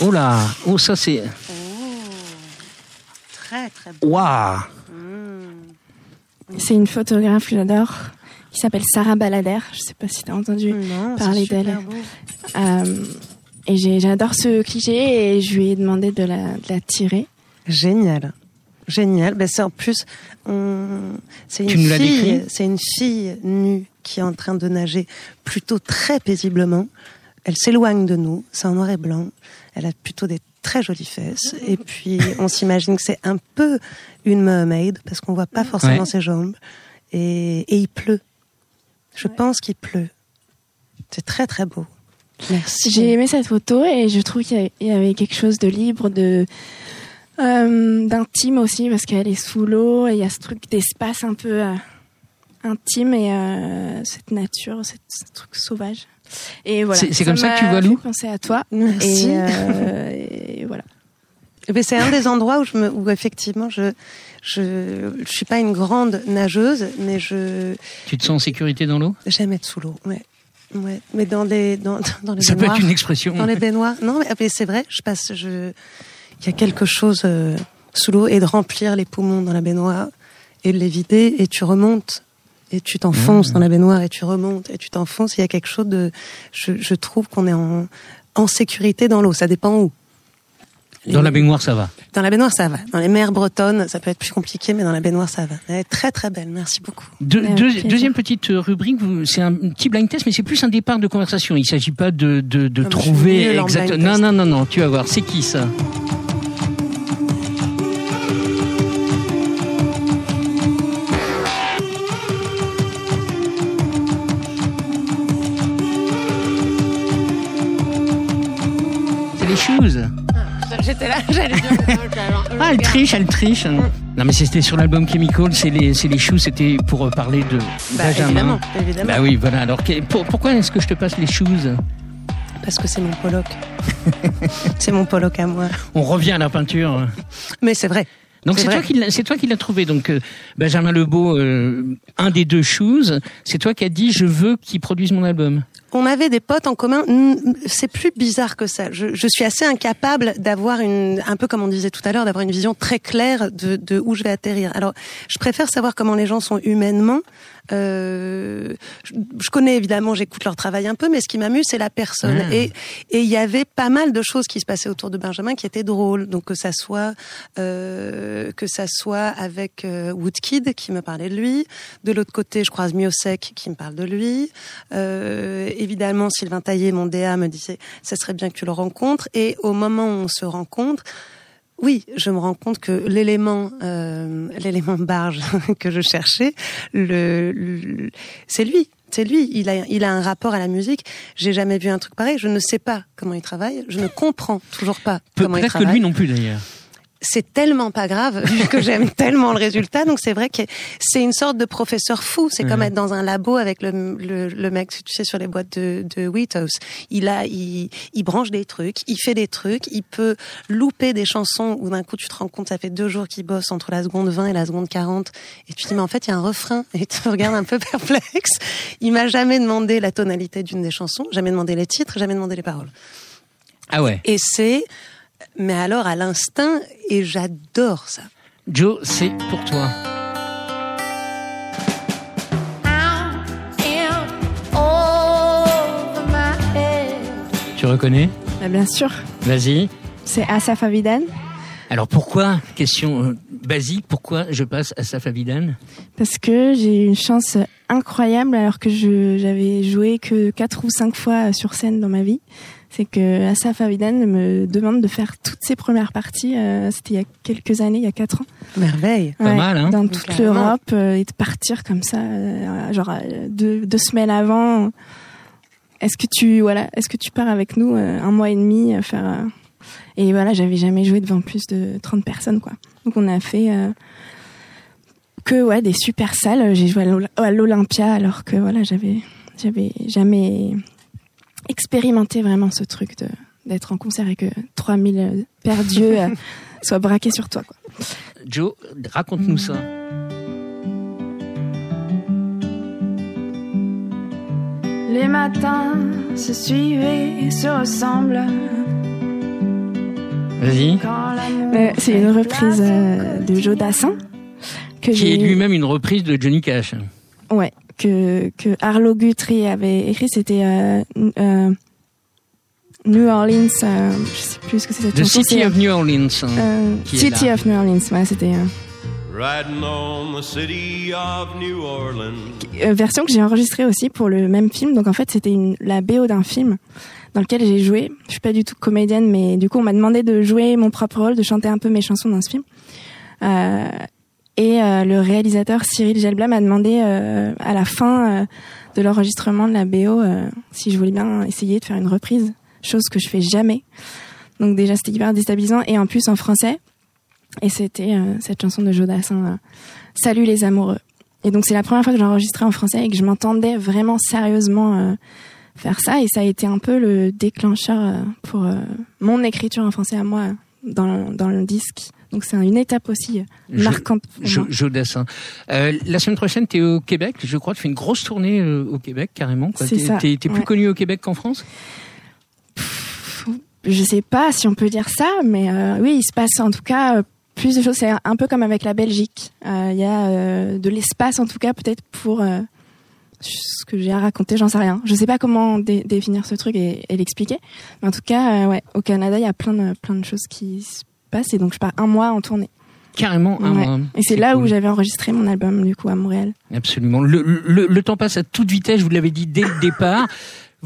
oh là, oh ça c'est. Très très beau. Waouh C'est une photographe que j'adore qui s'appelle Sarah Balader. Je sais pas si t'as entendu Non, parler d'elle. Euh, et j'ai- j'adore ce cliché et je lui ai demandé de la, de la tirer. Génial. Génial. Ben, c'est en plus, on- c'est Tu une nous l'as fille, c'est une fille nue qui est en train de nager plutôt très paisiblement. Elle s'éloigne de nous, c'est en noir et blanc. Elle a plutôt des très jolies fesses. Et puis, on s'imagine que c'est un peu une mermaid parce qu'on voit pas forcément Ouais. ses jambes. Et, et il pleut. Je pense qu'il pleut. C'est très très beau. Merci. J'ai aimé cette photo et je trouve qu'il y avait quelque chose de libre, de euh, d'intime aussi parce qu'elle est sous l'eau et il y a ce truc d'espace un peu euh, intime et euh, cette nature, cette- ce truc sauvage. Et voilà. C'est- c'est comme ça que tu vois Lou? fait penser à toi. Merci. Et, euh, et voilà. C'est un des endroits où je me, où effectivement je, je, je suis pas une grande nageuse, mais je, Tu te sens en sécurité dans l'eau? J'aime être sous l'eau, ouais. Ouais. Mais dans les, dans, dans les Ça peut baignoires. être une expression. Dans les baignoires. Non, mais, mais c'est vrai, je passe, je, il y a quelque chose euh, sous l'eau et de remplir les poumons dans la baignoire et de les vider et tu remontes et tu t'enfonces Mmh. dans la baignoire et tu remontes et tu t'enfonces. Il y a quelque chose de, je, je trouve qu'on est en, en sécurité dans l'eau. Ça dépend où. Les- Dans la baignoire, ça va. dans la baignoire, ça va. Dans les mers bretonnes, ça peut être plus compliqué, mais dans la baignoire, ça va. Elle est très très belle. Merci beaucoup. Deux- deuxième petite euh, rubrique, c'est un petit blind test, mais c'est plus un départ de conversation. Il s'agit pas de, de, trouver exactement. Non, non, non, non, tu vas voir. C'est qui ça? J'étais là, j'allais dire. Ah, elle triche, elle triche. Non, mais c'était sur l'album Chemical, c'est les, c'est les shoes, c'était pour euh, parler de Bah, Benjamin. évidemment, évidemment. Bah oui, voilà. Alors, que- pour- pourquoi est-ce que je te passe les shoes Parce que c'est mon Pollock. c'est mon Pollock à moi. On revient à la peinture. Mais c'est vrai. Donc C'est toi qui l'as- c'est toi qui l'as trouvé. Donc euh, Benjamin Lebeau, euh, un des deux shoes, c'est toi qui as dit je veux qu'il produise mon album. On avait des potes en commun. Mm, C'est plus bizarre que ça. Je, suis assez incapable d'avoir une, un peu comme on disait tout à l'heure, d'avoir une vision très claire de où je vais atterrir. Alors, je préfère savoir comment les gens sont humainement. Euh, je, je connais évidemment, j'écoute leur travail un peu, mais ce qui m'amuse, c'est la personne. Mmh. Et et il y avait pas mal de choses qui se passaient autour de Benjamin qui étaient drôles. Donc que ça soit euh, que ça soit avec euh, Woodkid qui me parlait de lui, de l'autre côté, je croise Miosek qui me parle de lui. Euh, évidemment, Sylvain Taillé, mon DA, me disait ça serait bien que tu le rencontres. Et au moment où on se rencontre, oui, je me rends compte que l'élément, euh, l'élément barge que je cherchais, le, le- c'est lui. C'est lui. Il a, il a un rapport à la musique. J'ai jamais vu un truc pareil. Je ne sais pas comment il travaille. Je ne comprends toujours pas Pe- comment il Peut-être que travaille lui non plus d'ailleurs. C'est tellement pas grave vu que j'aime tellement le résultat. Donc c'est vrai que c'est une sorte de professeur fou. C'est comme Mhm. être dans un labo avec le, le, le mec, tu sais, sur les boîtes de, de Wheatos. Il a, il, il branche des trucs, il fait des trucs, il peut louper des chansons où d'un coup tu te rends compte, ça fait deux jours qu'il bosse entre la seconde 20 et la seconde 40. Et tu te dis, mais en fait, il y a un refrain. Et tu te regardes un peu perplexe. Il m'a jamais demandé la tonalité d'une des chansons, jamais demandé les titres, jamais demandé les paroles. Ah ouais. Et c'est, mais alors à l'instinct, et j'adore ça. Joe, c'est pour toi. Tu reconnais? Bah, bien sûr, Vas-y. c'est Asaf Avidan Alors pourquoi, question euh, basique, pourquoi je passe à Safavidan parce que j'ai eu une chance incroyable alors que je j'avais joué que quatre ou cinq fois sur scène dans ma vie. C'est que Asaf Avidan me demande de faire toutes ses premières parties. euh, C'était il y a quelques années, il y a quatre ans. Merveille. Pas mal, hein Dans toute carrément. l'Europe euh, et de partir comme ça, euh, genre euh, deux, deux semaines avant. Est-ce que tu voilà, est-ce que tu pars avec nous euh, un mois et demi à faire euh, et voilà, j'avais jamais joué devant plus de 30 personnes quoi. Donc on a fait euh, que ouais des super salles. J'ai joué à l'Olympia alors que voilà j'avais j'avais jamais expérimenté vraiment ce truc de d'être en concert et que 3000 euh, pères Dieu euh, soient braqués sur toi quoi. Joe, raconte-nous ça. Les matins se suivent et se ressemblent. Vas-y. Euh, c'est une reprise euh, de Joe Dassin que Qui est j'ai lui-même une reprise de Johnny Cash. ouais que que Arlo Guthrie avait écrit c'était euh, euh, New Orleans euh, je sais plus ce que c'est cette The chanson City of New Orleans. hein. euh, City of New Orleans ouais c'était euh, Riding on the city of New Orleans. version que j'ai enregistrée aussi pour le même film donc en fait c'était la BO d'un film dans lequel j'ai joué je suis pas du tout comédienne mais du coup on m'a demandé de jouer mon propre rôle de chanter un peu mes chansons dans ce film Euh, et euh, le réalisateur Cyril Gelbla m'a demandé euh, à la fin euh, de l'enregistrement de la BO euh, si je voulais bien essayer de faire une reprise, chose que je fais jamais. Donc déjà c'était hyper déstabilisant et en plus en français. Et c'était euh, cette chanson de Jodassin, euh, Salut les amoureux. Et donc c'est la première fois que j'enregistrais en français et que je m'entendais vraiment sérieusement faire ça et ça a été un peu le déclencheur pour mon écriture en français à moi dans, dans le disque. Donc c'est une étape aussi euh, Je- marquante. Joe Dassin. Euh, la semaine prochaine, tu es au Québec, je crois. Tu fais une grosse tournée euh, au Québec, carrément. t'es- t'es plus ouais. connu au Québec qu'en France? Je sais pas si on peut dire ça, mais euh, oui, il se passe en tout cas plus de choses. C'est un peu comme avec la Belgique. Euh, Il y a de l'espace en tout cas peut-être pour ce que j'ai à raconter, j'en sais rien. Je sais pas comment dé- définir ce truc et, et l'expliquer, mais en tout cas, euh, ouais, au Canada, il y a plein de plein de choses qui se passent et donc je pars un mois en tournée. Carrément un Ouais. mois. Et c'est là où j'avais enregistré mon album du coup à Montréal. Absolument. Le, le, le temps passe à toute vitesse, je vous l'avais dit dès le départ.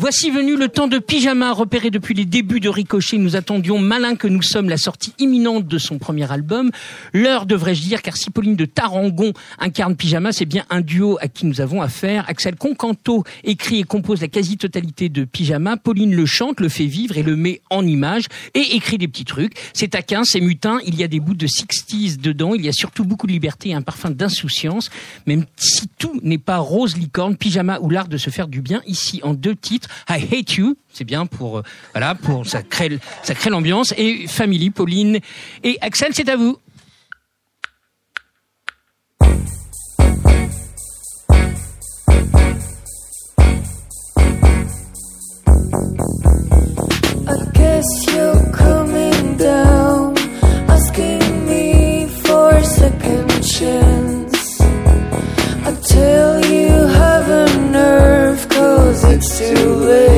Voici venu le temps de pyjama, repéré depuis les débuts de Ricochet. Nous attendions, malin que nous sommes, la sortie imminente de son premier album. L'heure, devrais-je dire, car si Pauline de Tarangon incarne Pyjama, c'est bien un duo à qui nous avons affaire. Axel Concanto écrit et compose la quasi-totalité de Pyjama. Pauline le chante, le fait vivre et le met en image et écrit des petits trucs. C'est taquin, c'est mutin, il y a des bouts de 60s dedans, il y a surtout beaucoup de liberté et un parfum d'insouciance. Même si tout n'est pas rose licorne, Pyjama ou l'art de se faire du bien, ici en deux titres. I Hate You, c'est bien pour, euh, voilà, pour, ça crée, ça crée l'ambiance. Et Family, Pauline et Axel, c'est à vous. too late.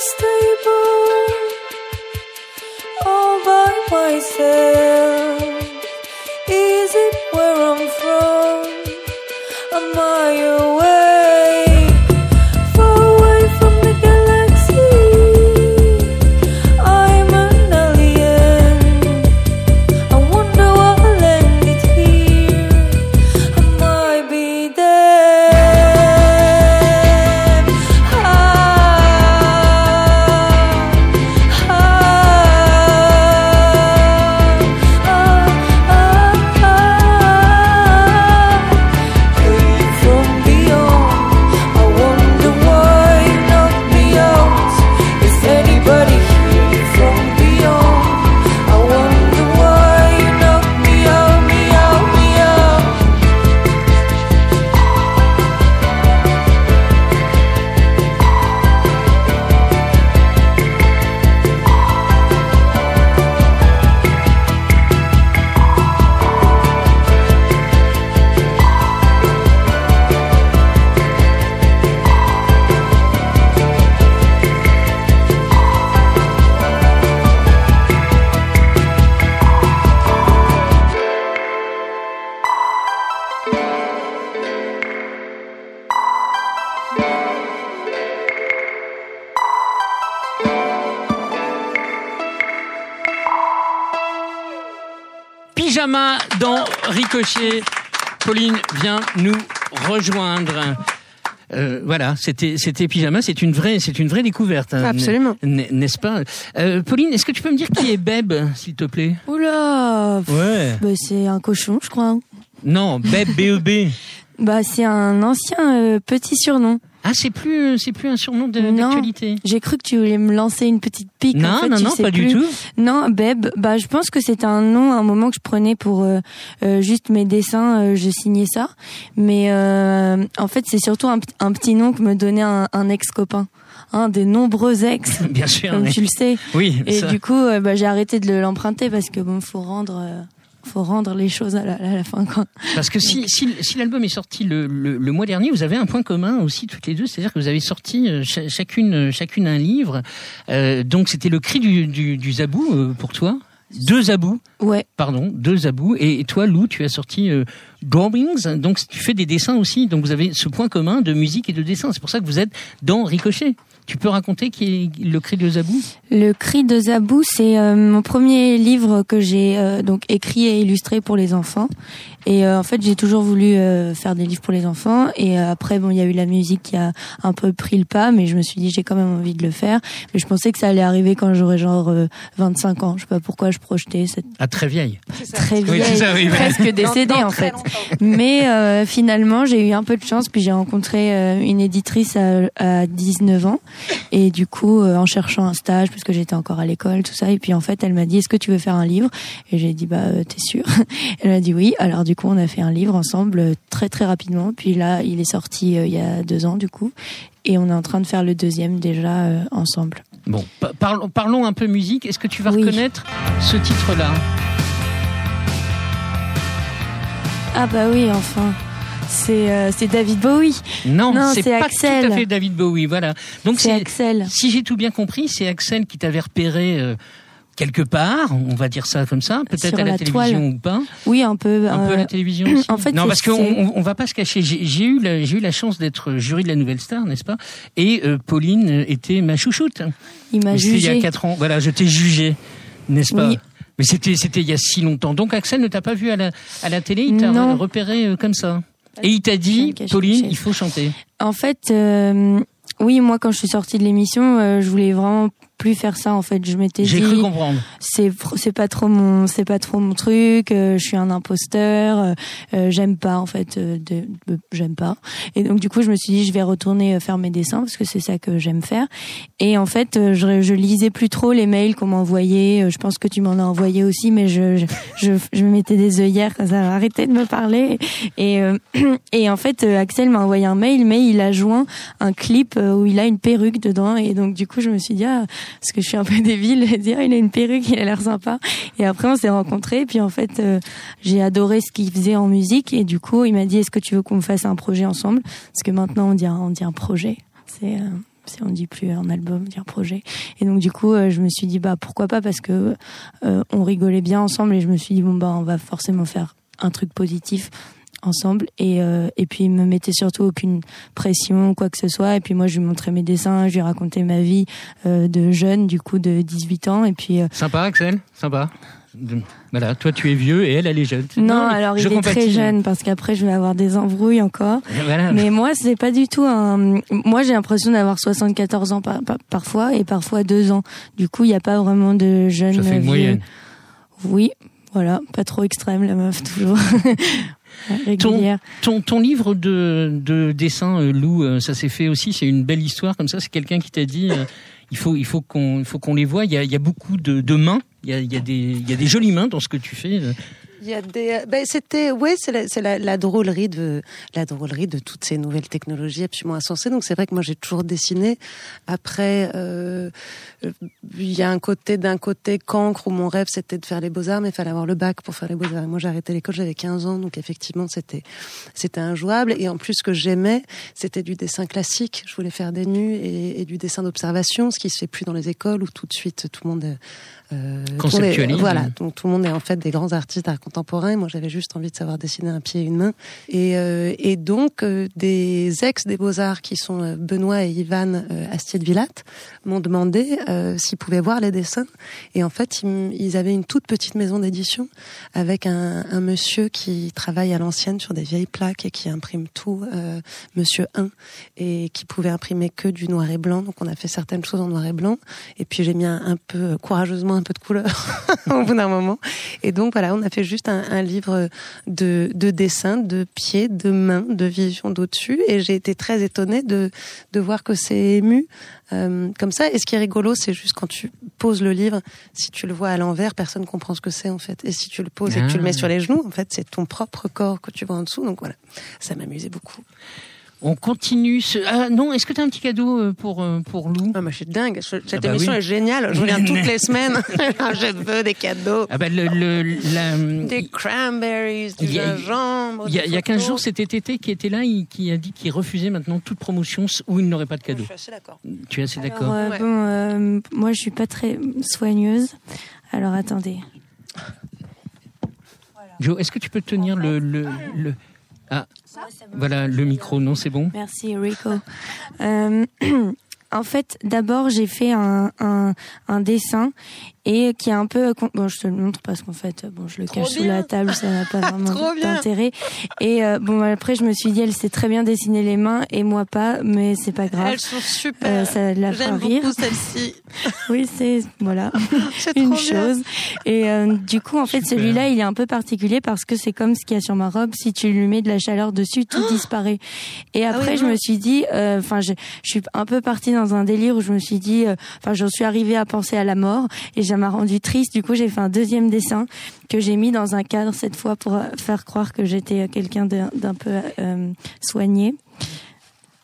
unstable all by myself. Ricochet. Pauline vient nous rejoindre. Euh, voilà, c'était c'était pyjama, c'est une vraie c'est une vraie découverte. hein, Absolument. N'est-ce pas? Euh, Pauline, est-ce que tu peux me dire qui est Beb, s'il te plaît? Oula Ouais. bah, C'est un cochon, je crois. Non, Beb B-E-B. Bah, c'est un ancien euh, petit surnom. Ah, c'est plus c'est plus un surnom d'actualité. J'ai cru que tu voulais me lancer une petite pique. Non, en fait, non, tu non, sais pas du tout. Non, Beb, bah je pense que c'était un nom à un moment que je prenais pour euh, euh, juste mes dessins, euh, je signais ça. Mais euh, en fait, c'est surtout un, petit nom que me donnait un, un ex-copain. Un des nombreux ex, Bien sûr. comme mais- tu le sais. Oui. Et ça- du coup, euh, bah, j'ai arrêté de le- l'emprunter parce que bon, faut rendre, euh, faut rendre les choses à la, à la fin. Quoi. Parce que si, si, si l'album est sorti le, le, le mois dernier, vous avez un point commun aussi toutes les deux, c'est-à-dire que vous avez sorti euh, cha- chacune, chacune un livre. Euh, donc c'était le cri du, du, du zabou euh, pour toi? Deux zabous, Ouais, pardon, deux zabous. Et, et toi, Lou, tu as sorti euh, Drawings. Donc tu fais des dessins aussi. Donc vous avez ce point commun de musique et de dessin. C'est pour ça que vous êtes dans Ricochet. Tu peux raconter qui est le cri de zabou? Le cri de Zabou, c'est euh, mon premier livre que j'ai euh, donc écrit et illustré pour les enfants. Et euh, en fait, j'ai toujours voulu euh, faire des livres pour les enfants. Et euh, après, bon, il y a eu la musique qui a un peu pris le pas, mais je me suis dit j'ai quand même envie de le faire. Mais je pensais que ça allait arriver quand j'aurais genre euh, 25 ans. Je sais pas pourquoi je projetais cette Ah, très vieille. très Oui, vieille, c'est ça, oui, presque décédée en fait. Mais euh, finalement, j'ai eu un peu de chance, puis j'ai rencontré euh, une éditrice à, à 19 ans, et du coup, euh, en cherchant un stage, parce que j'étais encore à l'école, tout ça, et puis en fait, elle m'a dit, est-ce que tu veux faire un livre? Et j'ai dit, bah, euh, t'es sûr Elle m'a dit oui. Alors du coup, on a fait un livre ensemble euh, très très rapidement. Puis là, il est sorti euh, il y a deux ans du coup, et on est en train de faire le deuxième déjà euh, ensemble. Bon, pa- parlons, parlons un peu musique. Est-ce que tu vas Oui. reconnaître ce titre-là? Ah bah oui, enfin. C'est euh, David Bowie. Non, Non, c'est pas Axel. tout à fait David Bowie. Voilà. Donc C'est c'est Axel. si j'ai tout bien compris, c'est Axel qui t'avait repéré euh, quelque part, on va dire ça comme ça, peut-être à la, la télévision toile. ou pas. Oui, un peu. Un peu à euh, la télévision aussi. en fait, non, parce qu'on on, va pas se cacher. J'ai eu la, eu la chance d'être jury de la Nouvelle Star, n'est-ce pas? Et euh, Pauline euh, était ma chouchoute. il m'a C'était il y a jugé. quatre ans. Voilà, je t'ai jugé, n'est-ce pas? Oui. Mais c'était c'était il y a si longtemps. Donc Axel ne t'a pas vu à la à la télé, il t'a repéré euh, comme ça. Et il t'a dit, Pauline, il faut chanter. En fait, euh, oui, moi, quand je suis sortie de l'émission, euh, je voulais vraiment plus faire ça. En fait, je m'étais J'ai dit, cru comprendre. c'est c'est pas trop mon c'est pas trop mon truc. euh, je suis un imposteur. euh, euh, j'aime pas en fait. euh, j'aime pas. Et donc du coup, je me suis dit, je vais retourner euh, faire mes dessins parce que c'est ça que j'aime faire. Et en fait, euh, je, je lisais plus trop les mails qu'on m'envoyait. Je pense que tu m'en as envoyé aussi, mais je je, je, je me mettais des œillères comme ça. Arrêtez de me parler. Et euh, et en fait, Axel m'a envoyé un mail, mais il a joint un clip où il a une perruque dedans. Et donc du coup, je me suis dit ah parce que je suis un peu débile, et dire il a une perruque, il a l'air sympa. Et après on s'est rencontrés, puis en fait euh, j'ai adoré ce qu'il faisait en musique, et du coup il m'a dit est-ce que tu veux qu'on fasse un projet ensemble? Parce que maintenant on dit on dit un projet, c'est euh, on dit plus un album, on dit un projet. Et donc du coup euh, je me suis dit bah pourquoi pas? Parce que euh, on rigolait bien ensemble, et je me suis dit bon bah on va forcément faire un truc positif ensemble et euh, et puis il me mettait surtout aucune pression quoi que ce soit et puis moi je lui montrais mes dessins je lui racontais ma vie euh, de jeune du coup de 18 ans et puis euh, Sympa, Axel Sympa. Voilà, toi tu es vieux et elle, elle est jeune. non, alors je il est très jeune parce qu'après je vais avoir des embrouilles encore Voilà. mais moi c'est pas du tout un moi j'ai l'impression d'avoir 74 ans par- par- parfois et parfois deux ans du coup il n'y a pas vraiment de jeunes Ça fait une moyenne. oui voilà pas trop extrême la meuf toujours régulière Ton, ton livre de, de dessin, euh, Lou, euh, ça s'est fait aussi, c'est une belle histoire comme ça. C'est quelqu'un qui t'a dit, euh, il faut, il faut qu'on, il faut qu'on les voit. Il y a, il y a beaucoup de, de mains. Il y a, il y a des, il y a des jolies mains dans ce que tu fais. Il y a des, ben c'était, ouais, c'est la, la, la drôlerie de, la drôlerie de toutes ces nouvelles technologies absolument insensées. Donc c'est vrai que moi j'ai toujours dessiné. Après, euh, il y a un côté, d'un côté cancre où mon rêve c'était de faire les beaux arts, mais il fallait avoir le bac pour faire les beaux arts. Et Moi j'ai arrêté l'école, j'avais 15 ans, donc effectivement c'était, c'était injouable. Et en plus ce que j'aimais, c'était du dessin classique. Je voulais faire des nus et, et du dessin d'observation, ce qui se fait plus dans les écoles où tout de suite tout le monde euh, est- Conceptualise. voilà, donc tout le monde est en fait des grands artistes d'art contemporain. Moi, j'avais juste envie de savoir dessiner un pied et une main. Et, euh, et donc, euh, des ex des Beaux-Arts, qui sont euh, Benoît et Ivan euh, Astier-de-Villatte, m'ont demandé euh, s'ils pouvaient voir les dessins. Et en fait, ils, avaient une toute petite maison d'édition avec un, un monsieur qui travaille à l'ancienne sur des vieilles plaques et qui imprime tout, euh, Monsieur 1, et qui pouvait imprimer que du noir et blanc. Donc, on a fait certaines choses en noir et blanc. Et puis, j'ai mis un, un peu, courageusement, un peu de couleur au bout d'un moment. Et donc, voilà, on a fait juste un, un livre de, de dessins, de pieds, de mains, de vision d'au-dessus. Et j'ai été très étonnée de, de voir que c'est ému euh, comme ça. Et ce qui est rigolo, c'est juste quand tu poses le livre, si tu le vois à l'envers, personne comprend ce que c'est en fait. Et si tu le poses et que tu le mets Ah. sur les genoux, en fait, c'est ton propre corps que tu vois en dessous. Donc voilà, ça m'amusait beaucoup. On continue. Ce... Ah non, est-ce que tu as un petit cadeau euh, pour, euh, pour Lou? Ah, moi, je suis dingue. Je- Cette Ah bah émission oui. est géniale. Je reviens toutes les semaines. je veux des cadeaux. Ah bah, le, le- la- Des cranberries, du Il y a- gingembre. Il y a, y a 15 photos. jours, c'était Tété qui était là, il- qui a dit qu'il refusait maintenant toute promotion où il n'aurait pas de Je cadeau. suis assez d'accord. Tu es assez d'accord euh, Ouais. bon, euh, moi, je suis pas très soigneuse. Alors, attendez. Joe, est-ce que tu peux tenir le, le, le- Ah, voilà, le micro, non, c'est bon. Merci Rico. Euh, en fait, d'abord j'ai fait un, un, un dessin et qui est un peu bon, je te le montre parce qu'en fait, bon, je le Trop cache sous bien. la table, ça n'a pas vraiment d'intérêt. Et euh, bon, après je me suis dit, elle sait très bien dessiner les mains et moi pas, mais c'est pas grave. Elles sont super. Euh, ça la fera rire. celle-ci. Oui, c'est voilà. C'est une bien. chose. Et euh, du coup, en fait, celui-là, il est un peu particulier parce que c'est comme ce qu'il y a sur ma robe. Si tu lui mets de la chaleur dessus, tout disparaît. Et Ah oui, après, je me suis dit, euh, enfin, je, je suis un peu partie dans un délire où je me suis dit, euh, enfin, j'en suis arrivée à penser à la mort et m'a rendu triste. Du coup, j'ai fait un deuxième dessin que j'ai mis dans un cadre cette fois pour euh, faire croire que j'étais quelqu'un d'un peu euh, soigné.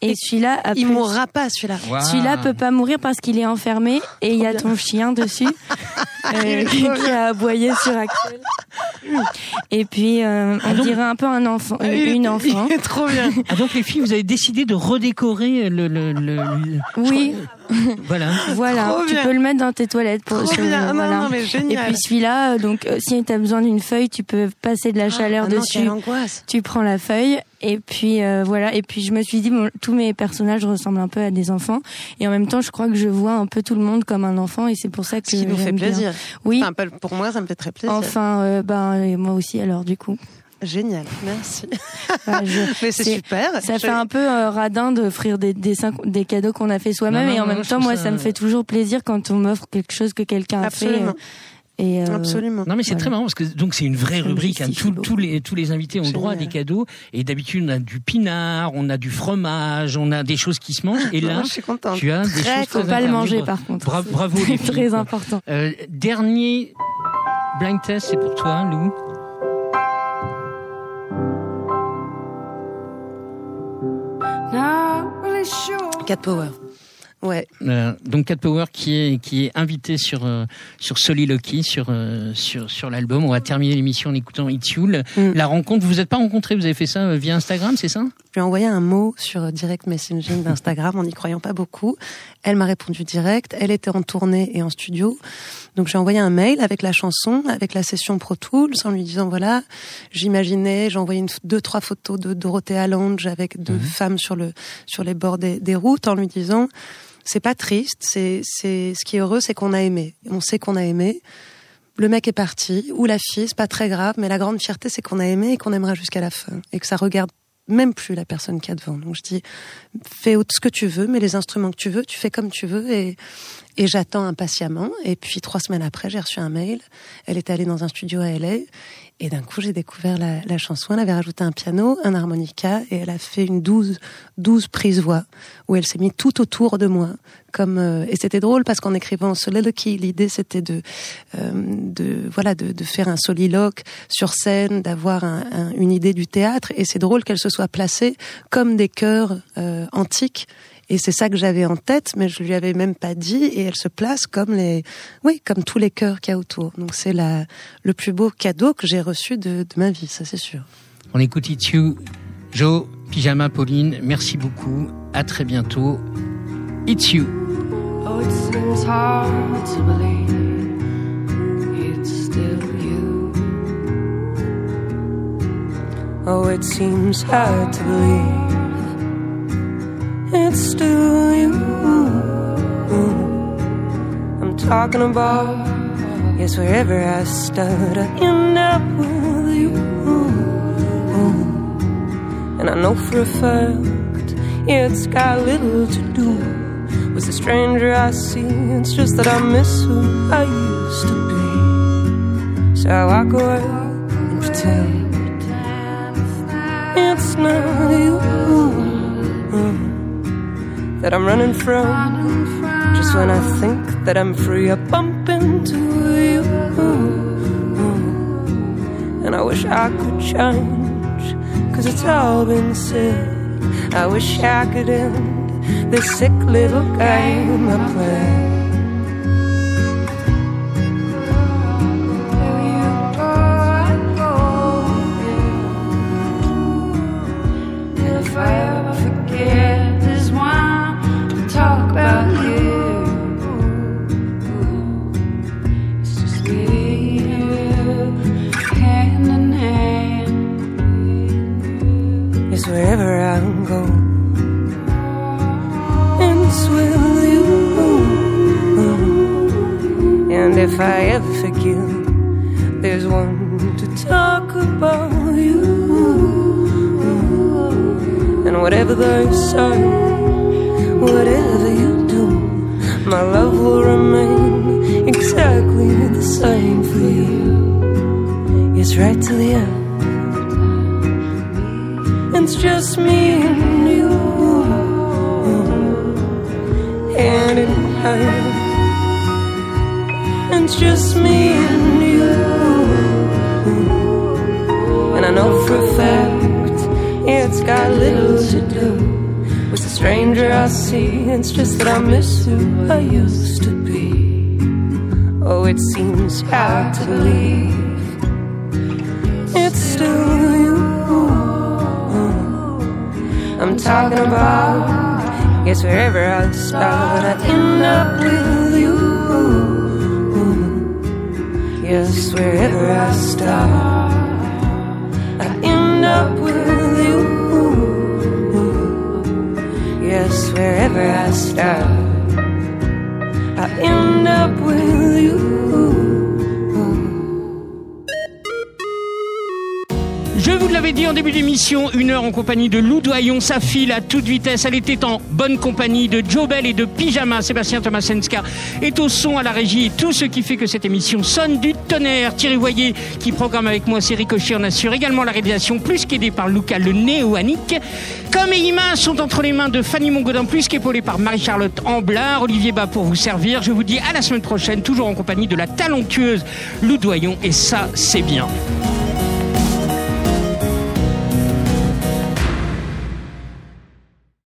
Et, Et celui-là, après, Il mourra pas celui-là. celui-là peut pas mourir parce qu'il est enfermé et il y a ton chien dessus euh, qui a aboyé sur Axel. Et puis euh, on dirait un peu un enfant, une enfant. Il est trop bien. Ah donc les filles, vous avez décidé de redécorer le... le, le- le- Oui, Voilà. voilà. Trop Tu bien. peux le mettre dans tes toilettes pour Trop sur- bien. Non, voilà. non, mais Et puis celui-là, donc euh, si tu as besoin d'une feuille, tu peux passer de la chaleur Ah non, dessus. Tu prends la feuille et puis euh, voilà et puis je me suis dit bon, tous mes personnages ressemblent un peu à des enfants et en même temps je crois que je vois un peu tout le monde comme un enfant et c'est pour ça que Ce qui nous fait bien. plaisir. Oui. Enfin, pour moi, ça me fait très plaisir. Enfin euh, ben et moi aussi alors du coup Génial. Merci. Enfin, je- Mais c'est super. ça Je- fait un peu euh, radin d'offrir des dessins des cadeaux qu'on a fait soi-même et en même temps moi ça- ça me fait toujours plaisir quand on m'offre quelque chose que quelqu'un a fait Absolument. euh, et euh, Absolument. Non mais c'est Voilà. très marrant parce que donc c'est une vraie rubrique. hein. Tous- les tous les invités ont droit à des cadeaux et d'habitude on a du pinard, on a du fromage, on a des choses qui se mangent et là je suis contente. tu as des Très choses faut très pas le manger par contre bra- bravo les c'est filles, très quoi. important Euh, dernier blind test, c'est pour toi, Lou. Cat Power. Ouais. Euh, donc Cat Power qui est qui est invité sur euh, sur Soliloquy sur euh, sur sur l'album. On va terminer l'émission en écoutant It's You. Le- Mm. La rencontre, vous vous êtes pas rencontrés, vous avez fait ça euh, via Instagram, c'est ça? Lui ai envoyé un mot sur euh, direct messaging d'Instagram en n'y croyant pas beaucoup. Elle m'a répondu direct. Elle était en tournée et en studio. Donc j'ai envoyé un mail avec la chanson, avec la session Pro Tools, en lui disant voilà, j'imaginais, j'ai envoyé une, deux trois photos de Dorothée Allange avec deux femmes sur le sur les bords des, des routes, en lui disant c'est pas triste, c'est c'est ce qui est heureux, c'est qu'on a aimé. On sait qu'on a aimé. Le mec est parti ou la fille, c'est pas très grave, mais la grande fierté c'est qu'on a aimé et qu'on aimera jusqu'à la fin et que ça regarde même plus la personne qui a devant. Donc je dis, fais ce que tu veux, mais les instruments que tu veux, tu fais comme tu veux et, et j'attends impatiemment. Et puis trois semaines après, j'ai reçu un mail. Elle était allée dans un studio à LA et d'un coup, j'ai découvert la, la chanson. Elle avait rajouté un piano, un harmonica et elle a fait une douze, douze prises voix où elle s'est mise tout autour de moi. Comme euh, et c'était drôle parce qu'en écrivant Soliloquy, l'idée c'était de, euh, de voilà de, de faire un soliloque sur scène, d'avoir un- un- une idée du théâtre et c'est drôle qu'elle se soit placée comme des chœurs euh, antiques et c'est ça que j'avais en tête, mais je lui avais même pas dit. Et elle se place comme les, oui, comme tous les chœurs qu'il y a autour. Donc c'est la, le plus beau cadeau que j'ai reçu de, de ma vie, ça c'est sûr. On écoute It's You. Joe, Pyjama, Pauline, merci beaucoup. À très bientôt. It's You. Oh, it seems hard to believe it's still you. Oh, it seems hard to believe it's still you. I'm talking about, yes, wherever I start, I end up with you. And I know for a fact, it's got little to do with the stranger I see. It's just that I miss who I used to be. So I walk away and pretend it's not you that I'm running from. Just when I think that I'm free, I bump into you. And I wish I could change, cause it's all been said. I wish I could end this sick little game I play. If I ever forget, there's one to talk about you. And whatever they say, whatever you do, my love will remain exactly the same for you. It's right to the end. It's just me and you, hand in hand. It's just me and you, and I know for a fact it's got little to do with the stranger I see. It's just that I miss who I used to be. Oh, it seems hard to believe it's still you. I'm talking about, guess wherever I start, I end up with you. Yes, wherever I start, I end up with you. Yes, wherever I start, I end up with you. Vous l'avais dit en début d'émission, une heure en compagnie de Lou Doyon, sa file à toute vitesse. Elle était en bonne compagnie de Joe Bell et de Pyjama. Sébastien Tomasenska est au son à la régie et tout ce qui fait que cette émission sonne du tonnerre. Thierry Voyer, qui programme avec moi, c'est Ricochet, en assure également la réalisation, plus qu'aidé par Luca le néo-anique. Comme et Ima sont entre les mains de Fanny Mongodin, plus qu'épaulée par Marie-Charlotte Amblard. Olivier Bas pour vous servir. Je vous dis à la semaine prochaine, toujours en compagnie de la talentueuse Lou Doyon. Et ça, c'est bien.